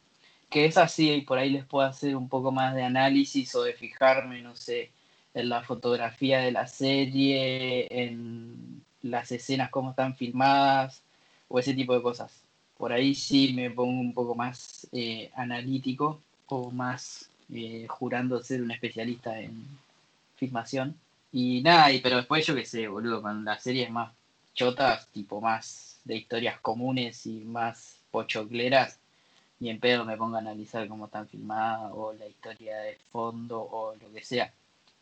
C: que es así, por ahí les puedo hacer un poco más de análisis o de fijarme, no sé, en la fotografía de la serie, en las escenas, cómo están filmadas, o ese tipo de cosas. Por ahí sí me pongo un poco más eh, analítico o más eh, jurando ser un especialista en filmación. Y nada, y, pero después yo qué sé, boludo, con las series más chotas, tipo más de historias comunes y más pochocleras, y en pedo me pongo a analizar cómo están filmadas o la historia de fondo o lo que sea.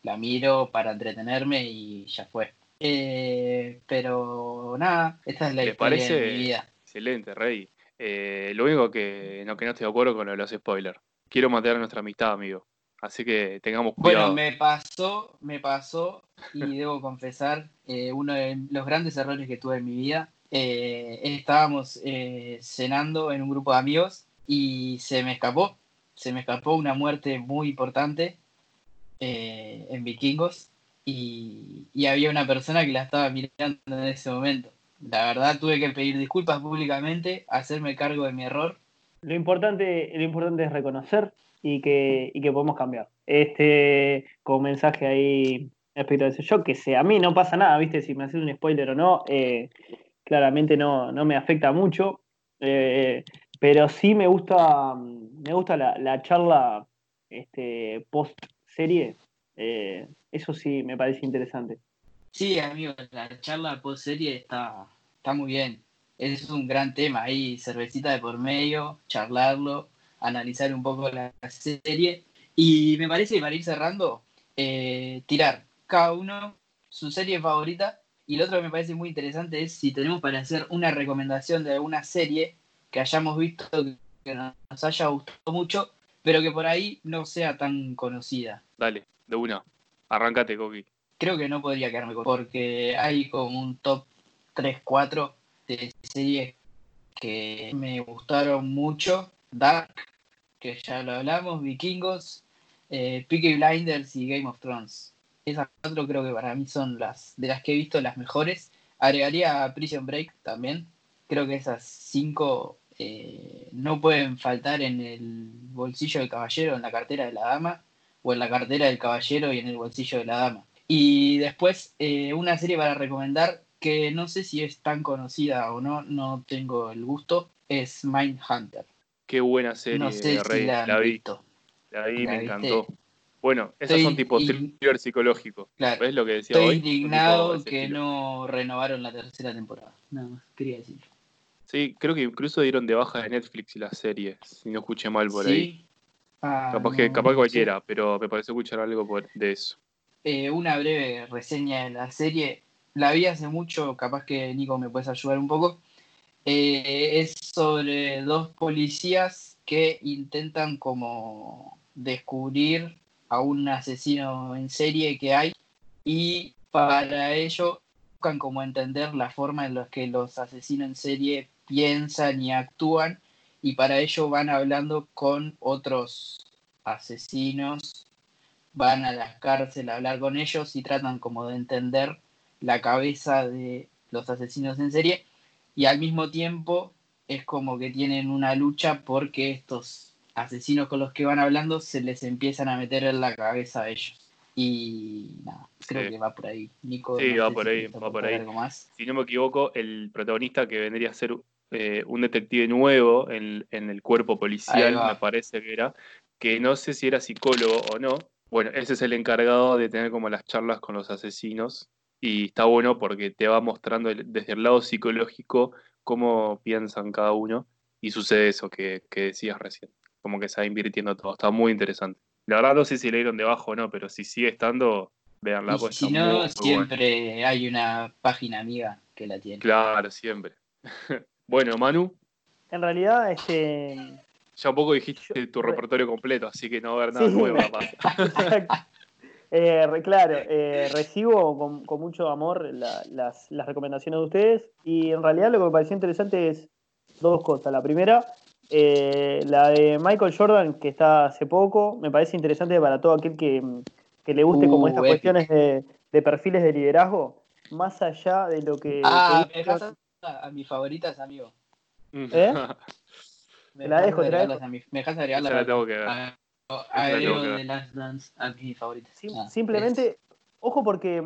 C: La miro para entretenerme y ya fue. Eh, pero nada, esta es la
E: ¿Les
C: historia
E: parece?
C: de mi vida.
E: Excelente, Rey. Eh, lo único que no, que no estoy de acuerdo con lo de los spoilers. Quiero mantener nuestra amistad, amigo. Así que tengamos cuidado.
C: Bueno, me pasó, me pasó y debo confesar eh, uno de los grandes errores que tuve en mi vida. Estábamos cenando en un grupo de amigos y se me escapó, se me escapó una muerte muy importante en Vikingos y, había una persona que la estaba mirando en ese momento. La verdad tuve que pedir disculpas públicamente, hacerme cargo de mi error
B: Lo importante, lo importante es reconocer y que, y que podemos cambiar. Este, con mensaje ahí respecto a eso. Yo que sé, a mí no pasa nada, ¿viste? Si me haces un spoiler o no, eh, claramente no, no me afecta mucho. eh, pero sí me gusta, me gusta la, la charla este, post serie. eh, eso sí me parece interesante.
C: Sí, amigo, la charla post serie está, está muy bien. Es un gran tema ahí, cervecita de por medio, charlarlo, analizar un poco la serie. Y me parece para ir cerrando, eh, tirar cada uno su serie favorita. Y lo otro que me parece muy interesante es si tenemos para hacer una recomendación de alguna serie que hayamos visto que nos haya gustado mucho, pero que por ahí no sea tan conocida.
E: Dale, de una. Arráncate, Coqui.
C: creo que no podría quedarme con porque hay como un top 3-4 de series que me gustaron mucho. Dark, que ya lo hablamos, Vikingos, eh, Blinders y Game of Thrones. Esas cuatro creo que para mí son las de las que he visto las mejores. Agregaría a Prison Break también. Creo que esas cinco eh, no pueden faltar en el bolsillo del caballero, en la cartera de la dama, o en la cartera del caballero y en el bolsillo de la dama. Y después, eh, una serie para recomendar que no sé si es tan conocida o no, no tengo el gusto, es Mindhunter.
E: Qué buena serie,
C: No sé
E: Rey.
C: si la
E: la vi,
C: visto.
E: la vi,
C: ¿La
E: me
C: viste?
E: encantó. Bueno, esas
C: Estoy
E: son tipo thriller psicológico.
C: Claro,
E: ¿Ves lo que decía
C: estoy
E: hoy?
C: Indignado que
E: estilo.
C: no renovaron la tercera temporada. Nada más, quería decir.
E: Sí, creo que incluso dieron de baja de Netflix la serie, si no escuché mal por ahí.
C: Ah,
E: Capaz que capaz cualquiera, pero me pareció escuchar algo por- de eso.
C: eh, una breve reseña de la serie. La vi hace mucho, capaz que Nico me puedes ayudar un poco. Eh, es sobre dos policías que intentan como descubrir a un asesino en serie que hay y para ello buscan como entender la forma en la que los asesinos en serie piensan y actúan y para ello van hablando con otros asesinos van a las cárceles a hablar con ellos y tratan como de entender la cabeza de los asesinos en serie y al mismo tiempo es como que tienen una lucha porque estos asesinos con los que van hablando se les empiezan a meter en la cabeza a ellos. Y nada, creo
E: Sí.
C: que va por ahí. Nico,
E: Sí,
C: no
E: va por ahí, va por ahí. Si no me equivoco, el protagonista que vendría a ser eh, un detective nuevo en, en el cuerpo policial, me parece que era, que no sé si era psicólogo o no. Bueno, ese es el encargado de tener como las charlas con los asesinos y está bueno porque te va mostrando el- desde el lado psicológico cómo piensan cada uno y sucede eso que, que decías recién, como que se va invirtiendo todo, está muy interesante. La verdad no sé si le dieron debajo o no, pero si sigue estando, véanla,
C: Y
E: pues
C: si no,
E: muy, muy buena.
C: siempre hay una página amiga que la tiene.
E: Claro, siempre. <laughs> bueno, Manu,
B: En realidad, este.
E: ya un poco dijiste
B: Yo-
E: tu
B: re-
E: repertorio completo, así que no va a haber nada
B: Sí.
E: nuevo capaz. <laughs>
B: Eh, re- claro, eh, recibo con, con mucho amor la- las, las recomendaciones de ustedes y en realidad lo que me pareció interesante es dos cosas. La primera, eh, la de Michael Jordan, que está hace poco, me parece interesante para todo aquel que, que le guste como
C: Uh,
B: estas
C: epic.
B: cuestiones de, de perfiles de liderazgo, más allá de lo que...
C: Ah,
B: que
C: me dejas a, a mis favoritas, amigo.
B: ¿Eh? <laughs>
C: Me
B: la dejo,
C: mi- me dejas
E: la tengo que ver.
C: a- Agrego de Last Dance a mis favoritas.
B: Sim-
C: Ah,
B: simplemente, ojo porque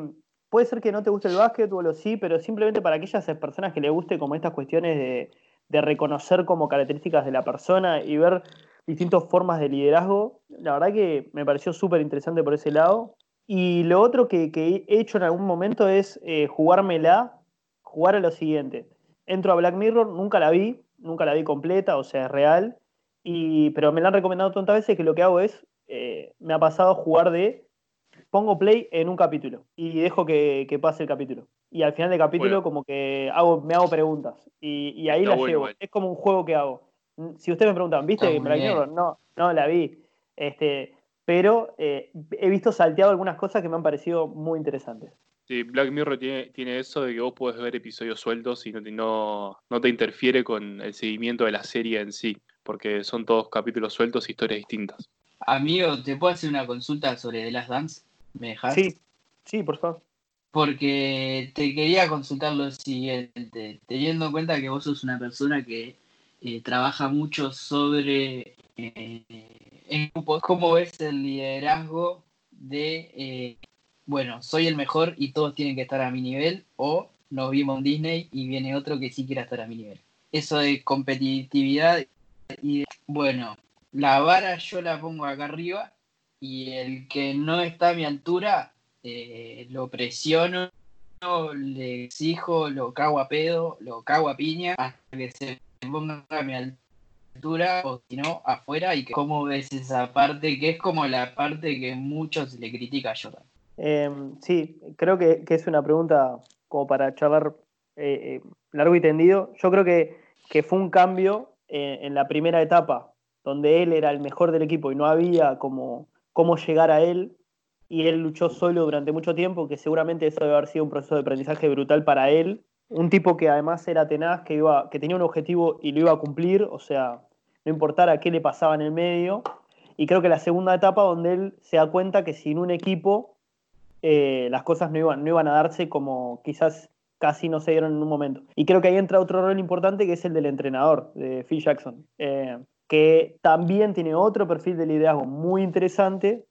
B: puede ser que no te guste el básquetbol o sí, pero simplemente para aquellas personas que le guste como estas cuestiones de, de reconocer como características de la persona y ver distintas formas de liderazgo, la verdad que me pareció súper interesante por ese lado. Y lo otro que, que he hecho en algún momento es eh, jugármela, jugar a lo siguiente. Entro a Black Mirror, nunca la vi, nunca la vi completa, o sea, es real, y, pero me la han recomendado tantas veces que lo que hago es, eh, me ha pasado jugar de, pongo play en un capítulo y dejo que, que pase el capítulo. Y al final del capítulo
E: Bueno.
B: como que hago, me hago preguntas y, y ahí
E: Está
B: la
E: bueno
B: llevo. Es como un juego que hago. Si ustedes me preguntan, ¿viste Black. Mirror? No, no la vi. Este, pero eh, he visto salteado algunas cosas que me han parecido muy interesantes.
E: Sí, Black Mirror tiene, tiene eso de que vos podés ver episodios sueltos y no te, no, no te interfiere con el seguimiento de la serie en sí, porque son todos capítulos sueltos y historias distintas.
C: Amigo, ¿te puedo hacer una consulta sobre The Last Dance? ¿Me dejas?
B: Sí, sí, por favor.
C: Porque te quería consultar lo siguiente, teniendo en cuenta que vos sos una persona que eh, trabaja mucho sobre eh, en grupos, ¿cómo ves el liderazgo de, eh, bueno, soy el mejor y todos tienen que estar a mi nivel, o nos vimos en Disney y viene otro que sí quiere estar a mi nivel? Eso de competitividad y, bueno, la vara yo la pongo acá arriba y el que no está a mi altura eh, lo presiono, le exijo, lo cago a pedo, lo cago a piña, hasta que se ponga a mi altura, o si no, afuera, y que cómo ves esa parte, que es como la parte que muchos le critica a Jordan.
B: Eh, sí, creo que, es una pregunta como para charlar eh, eh, largo y tendido. Yo creo que, que fue un cambio eh, en la primera etapa, donde él era el mejor del equipo y no había como cómo llegar a él, y él luchó solo durante mucho tiempo, que seguramente eso debe haber sido un proceso de aprendizaje brutal para él. Un tipo que además era tenaz, que, iba, que tenía un objetivo y lo iba a cumplir, o sea, no importara qué le pasaba en el medio. Y creo que la segunda etapa donde él se da cuenta que sin un equipo eh, las cosas no iban, no iban a darse como quizás casi no se dieron en un momento. Y creo que ahí entra otro rol importante que es el del entrenador, de Phil Jackson, eh, que también tiene otro perfil de liderazgo muy interesante,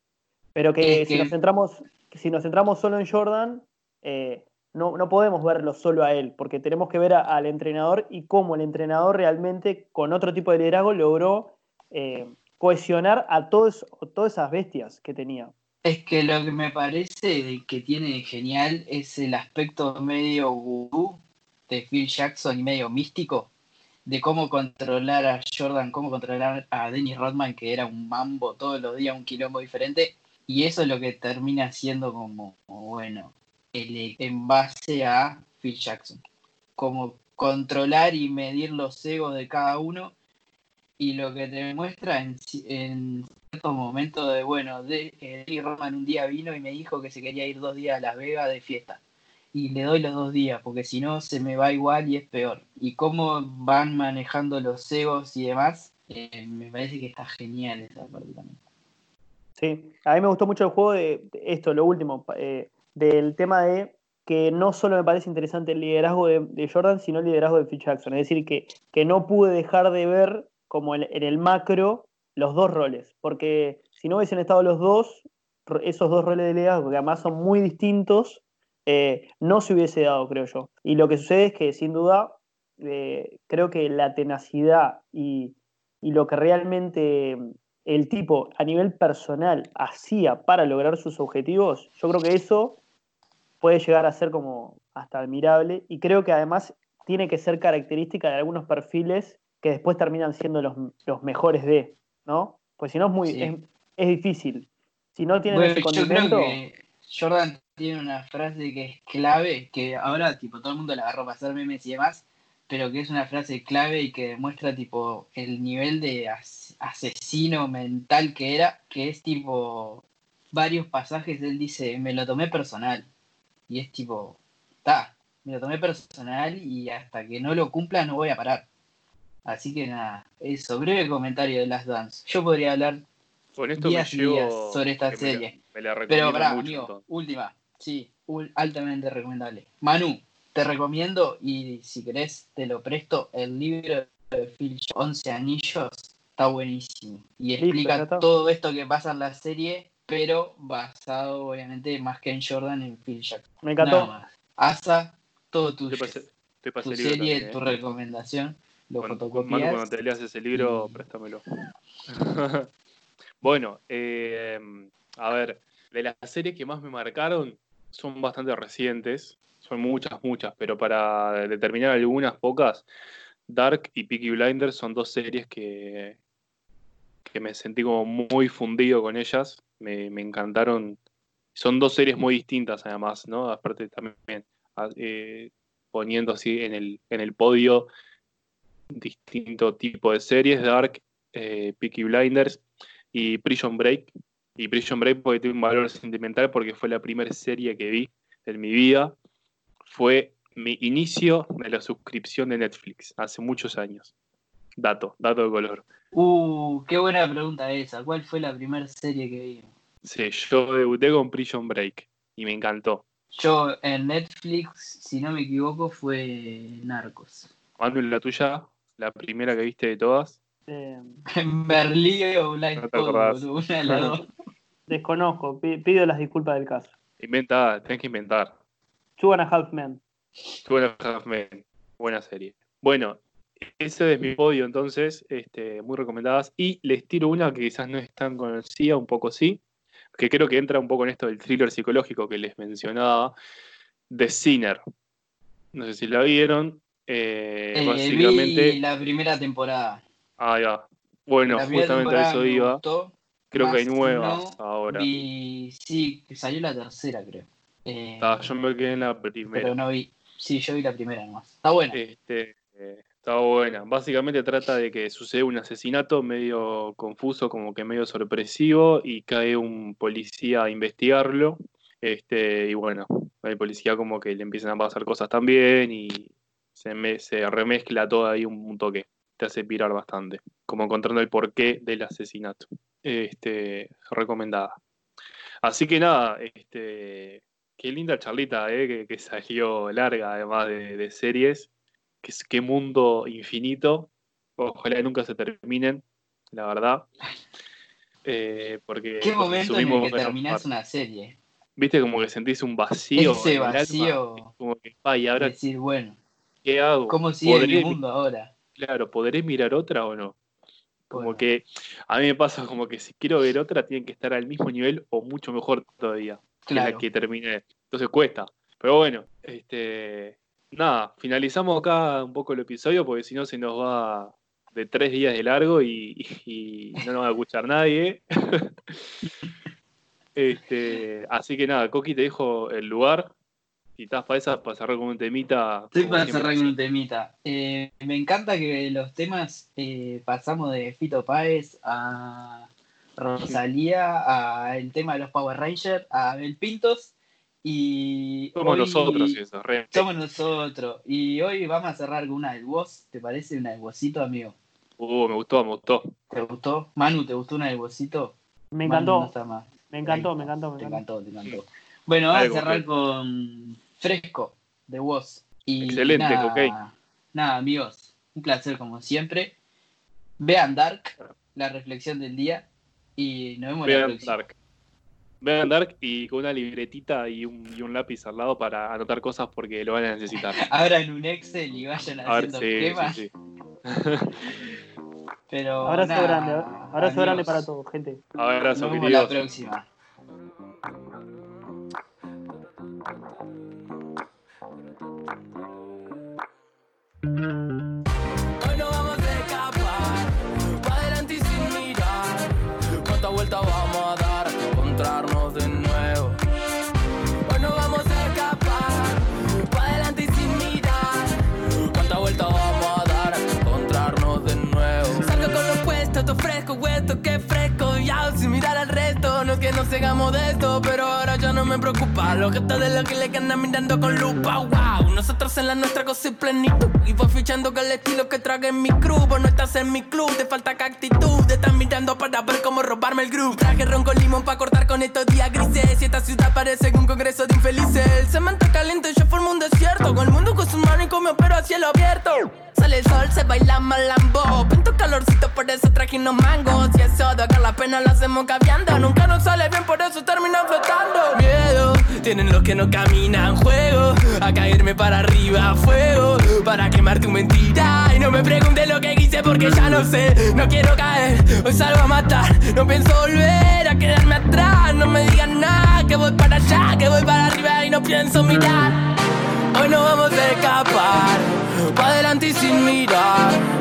B: pero que,
C: Es
B: si,
C: que-
B: nos centramos, si nos centramos solo en Jordan, eh, no, no podemos verlo solo a él, porque tenemos que ver a- al entrenador y cómo el entrenador realmente, con otro tipo de liderazgo, logró eh, cohesionar a todos, todas esas bestias que tenía.
C: Es que lo que me parece que tiene genial es el aspecto medio gurú de Phil Jackson y medio místico de cómo controlar a Jordan, cómo controlar a Dennis Rodman, que era un mambo todos los días, un quilombo diferente. Y eso es lo que termina siendo como, bueno, el, en base a Phil Jackson. Como controlar y medir los egos de cada uno. Y lo que te muestra en, en momentos de, bueno, de, eh, Rodman un día vino y me dijo que se quería ir dos días a Las Vegas de fiesta y le doy los dos días, porque si no se me va igual y es peor. Y cómo van manejando los egos y demás, eh, me parece que está genial esa parte también.
B: Sí, a mí me gustó mucho el juego de, esto, lo último, eh, del tema de que no solo me parece interesante el liderazgo de, Jordan, sino el liderazgo de Phil Jackson. Es decir, que, que no pude dejar de ver como en el macro los dos roles, porque si no hubiesen estado los dos, esos dos roles de liderazgo, que además son muy distintos, eh, no se hubiese dado, creo yo. Y lo que sucede es que, sin duda, eh, creo que la tenacidad y, y lo que realmente el tipo a nivel personal hacía para lograr sus objetivos, yo creo que eso puede llegar a ser como hasta admirable y creo que además tiene que ser característica de algunos perfiles que después terminan siendo los, los mejores de, ¿no? Pues si no es muy
C: Sí.
B: es, es difícil. Si no tienen
C: Bueno, yo creo
B: condimento,
C: que Jordan tiene una frase que es clave, que ahora tipo todo el mundo la agarró para hacer memes y demás, pero que es una frase clave y que demuestra tipo el nivel de as- asesino mental que era, que es tipo varios pasajes él dice, me lo tomé personal. Y es tipo, está, me lo tomé personal y hasta que no lo cumpla no voy a parar. Así que nada, eso, breve comentario de Last Dance. Yo podría hablar
E: Con esto
C: días y
E: me llevo.
C: días sobre esta
E: me la-
C: serie.
E: Me la
C: Pero
E: recomiendo
C: pará,
E: mucho.
C: amigo,
E: entonces.
C: última. Sí, altamente recomendable. Manu, te recomiendo y si querés te lo presto, el libro de Phil Jones, 11 anillos, está buenísimo. Y explica todo esto que pasa en la serie, pero basado obviamente más que en Jordan, en Phil Jackson.
B: me
C: Nada
B: encantó.
C: más. Asa, todo Tu serie,
E: también,
C: tu
E: ¿eh?
C: recomendación, lo
E: Cuando, Manu,
C: fotocopias.
E: cuando te leas ese libro,
C: y-
E: préstamelo. <laughs> bueno, eh, a ver, de las series que más me marcaron son bastante recientes, son muchas, muchas, pero para determinar algunas pocas, Dark y Peaky Blinders son dos series que, que me sentí como muy fundido con ellas, me, me encantaron. Son dos series muy distintas además, ¿no? Aparte también a- eh, poniendo así en el, en el podio distinto tipo de series, Dark, eh, Peaky Blinders y Prison Break. Y Prison Break porque tiene un valor sentimental porque fue la primera serie que vi en mi vida. Fue mi inicio de la suscripción de Netflix hace muchos años. Dato, dato de color.
C: Uh, qué buena pregunta esa. ¿Cuál fue la primera serie que vi?
E: Sí, yo debuté con Prison Break y me encantó.
C: Yo en Netflix, si no me equivoco, fue Narcos.
E: Manu, la tuya, la primera que viste de todas.
B: Eh,
C: En Berlín o Blind
E: No
C: boludo, una de las dos. <laughs>
B: desconozco, pi- pido las disculpas del caso.
E: Inventa, tenés que inventar.
B: Two and a Half Men.
E: Two and a Half Men, buena serie. Bueno, ese es mi podio entonces, este, muy recomendadas. Y les tiro una que quizás no es tan conocida, un poco sí, que creo que entra un poco en esto del thriller psicológico que les mencionaba, The Sinner. No sé si la vieron. Eh,
C: Eh,
E: básicamente,
C: vi la primera temporada.
E: ah, ya. Bueno,
C: la
E: justamente a eso iba.
C: gustó,
E: Creo que hay nuevas
C: no
E: ahora.
C: Vi, sí, salió la tercera, creo. Eh,
E: Ah, yo me quedé en la primera.
C: pero no vi. Sí, yo vi la primera nomás. Está buena.
E: Este, eh, está buena. Básicamente trata de que sucede un asesinato medio confuso, como que medio sorpresivo, y cae un policía a investigarlo. Este, y bueno, el policía como que le empiezan a pasar cosas también y se, me- se remezcla todo ahí un, un toque. Te hace pirar bastante. Como encontrando el porqué del asesinato. Este, recomendada. Así que nada, este, qué linda charlita, eh, que, que salió larga además de, de series. Qué, qué mundo infinito. Ojalá nunca se terminen, la verdad. Eh, porque
C: ¿Qué momento en el que terminás una serie?
E: Viste como que sentís un vacío.
C: Ese
E: alma,
C: vacío.
E: como que, ay, ahora
C: decir, bueno,
E: qué hago?
C: ¿cómo sigue
E: ¿Podré
C: mi
E: mi-
C: mundo ahora?
E: Claro, ¿podré mirar otra o no? Como
C: Bueno,
E: que a mí me pasa como que si quiero ver otra, tienen que estar al mismo nivel o mucho mejor todavía que
C: claro.
E: la que terminé. Entonces cuesta. Pero bueno, este nada, finalizamos acá un poco el episodio porque si no se nos va de tres días de largo y, y no nos va a escuchar nadie. <laughs> este, así que nada, Coqui, te dejo el lugar. Si estás para esa, para cerrar con un temita.
C: Estoy para cerrar con un temita. Eh, me encanta que los temas eh, pasamos de Fito Páez a Rosalía, a el tema de los Power Rangers, a Abel Pintos y
E: Somos
C: hoy-
E: nosotros eso, re.
C: Somos nosotros. Y hoy vamos a cerrar con una del Woz. ¿Te parece una del Wozito, amigo?
E: Uh, me gustó, me gustó.
C: ¿Te gustó? Manu, ¿te gustó una del Wozito?
B: Me
C: Manu no
B: encantó,
C: está más.
B: me encantó, me encantó, me
C: Te
B: encantó.
C: encantó, te encantó. Bueno, vamos a cerrar con Fresco de Woz. Y
E: Excelente,
C: nada,
E: ok.
C: Nada, amigos, un placer como siempre. Vean Dark, la reflexión del día. Y nos vemos la
E: Vean
C: próxima.
E: Dark. Voy a andar y con una libretita y un, y un lápiz al lado para anotar cosas porque lo van a necesitar. <laughs>
C: Abran un Excel y vayan
E: A ver,
C: haciendo
E: sí,
C: esquemas.
E: sí, sí. <laughs>
C: Pero
B: Abrazo
C: nada,
B: grande, abrazo grande
C: amigos,
B: para todos, gente.
E: Abrazo,
C: Nos vemos la
E: queridos.
C: Próxima.
F: Hoy que no sigamos de esto, pero ahora ya no me preocupa. Los gestos de los que le andan mirando con lupa, wow. Nosotros en la nuestra cosa y plenitud. Y voy fichando con el estilo que traga en mi crew. Vos no estás en mi club, te falta que actitud. Te están mirando para ver cómo robarme el groove. Traje ron con limón para cortar con estos días grises. Y esta ciudad parece un congreso de infelices. El cemento caliente, yo formo un desierto. Con el mundo con sus manos y con mi opero a cielo abierto. Sale el sol, se baila malambo. Calorcito, por eso traje unos mangos. Y eso de acá la pena lo hacemos caviando. Nunca nos sale bien, por eso terminan flotando. Miedo, tienen los que no caminan. Juego a caerme para arriba, fuego. Para quemar tu mentira. Y no me preguntes lo que quise porque ya no sé. No quiero caer, hoy salgo a matar. No pienso volver a quedarme atrás. No me digan nada, que voy para allá, que voy para arriba y no pienso mirar. Hoy no vamos a escapar, pa' adelante y sin mirar.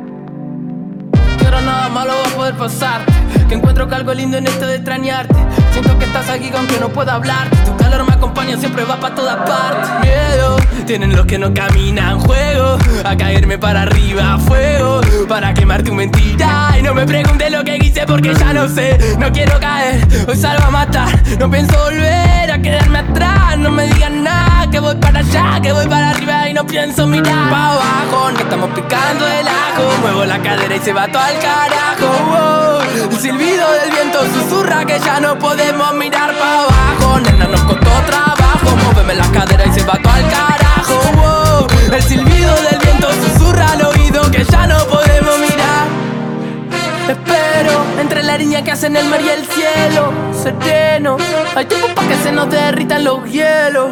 F: Ahora nada malo va a poder pasar. Que encuentro que algo lindo en esto de extrañarte. Siento que estás aquí aunque no pueda hablar. Tu calor me acompaña, siempre va para todas partes. Miedo, tienen los que no caminan Juego, a caerme para arriba Fuego, para quemar tu mentira. Y no me preguntes lo que hice porque ya no sé. No quiero caer, hoy salgo a matar. No pienso volver a quedarme atrás. No me digan nada, que voy para allá Que voy para arriba y no pienso mirar. Pa' abajo, no estamos picando el ajo. Muevo la cadera y se va todo al carajo. El silbido del viento susurra que ya no podemos mirar pa' abajo Nena, nos costó trabajo Móveme la cadera y se va todo al carajo. El silbido del viento susurra al oído que ya no podemos mirar Espero entre la línea que hacen el mar y el cielo sereno Hay tiempo para que se nos derritan los hielos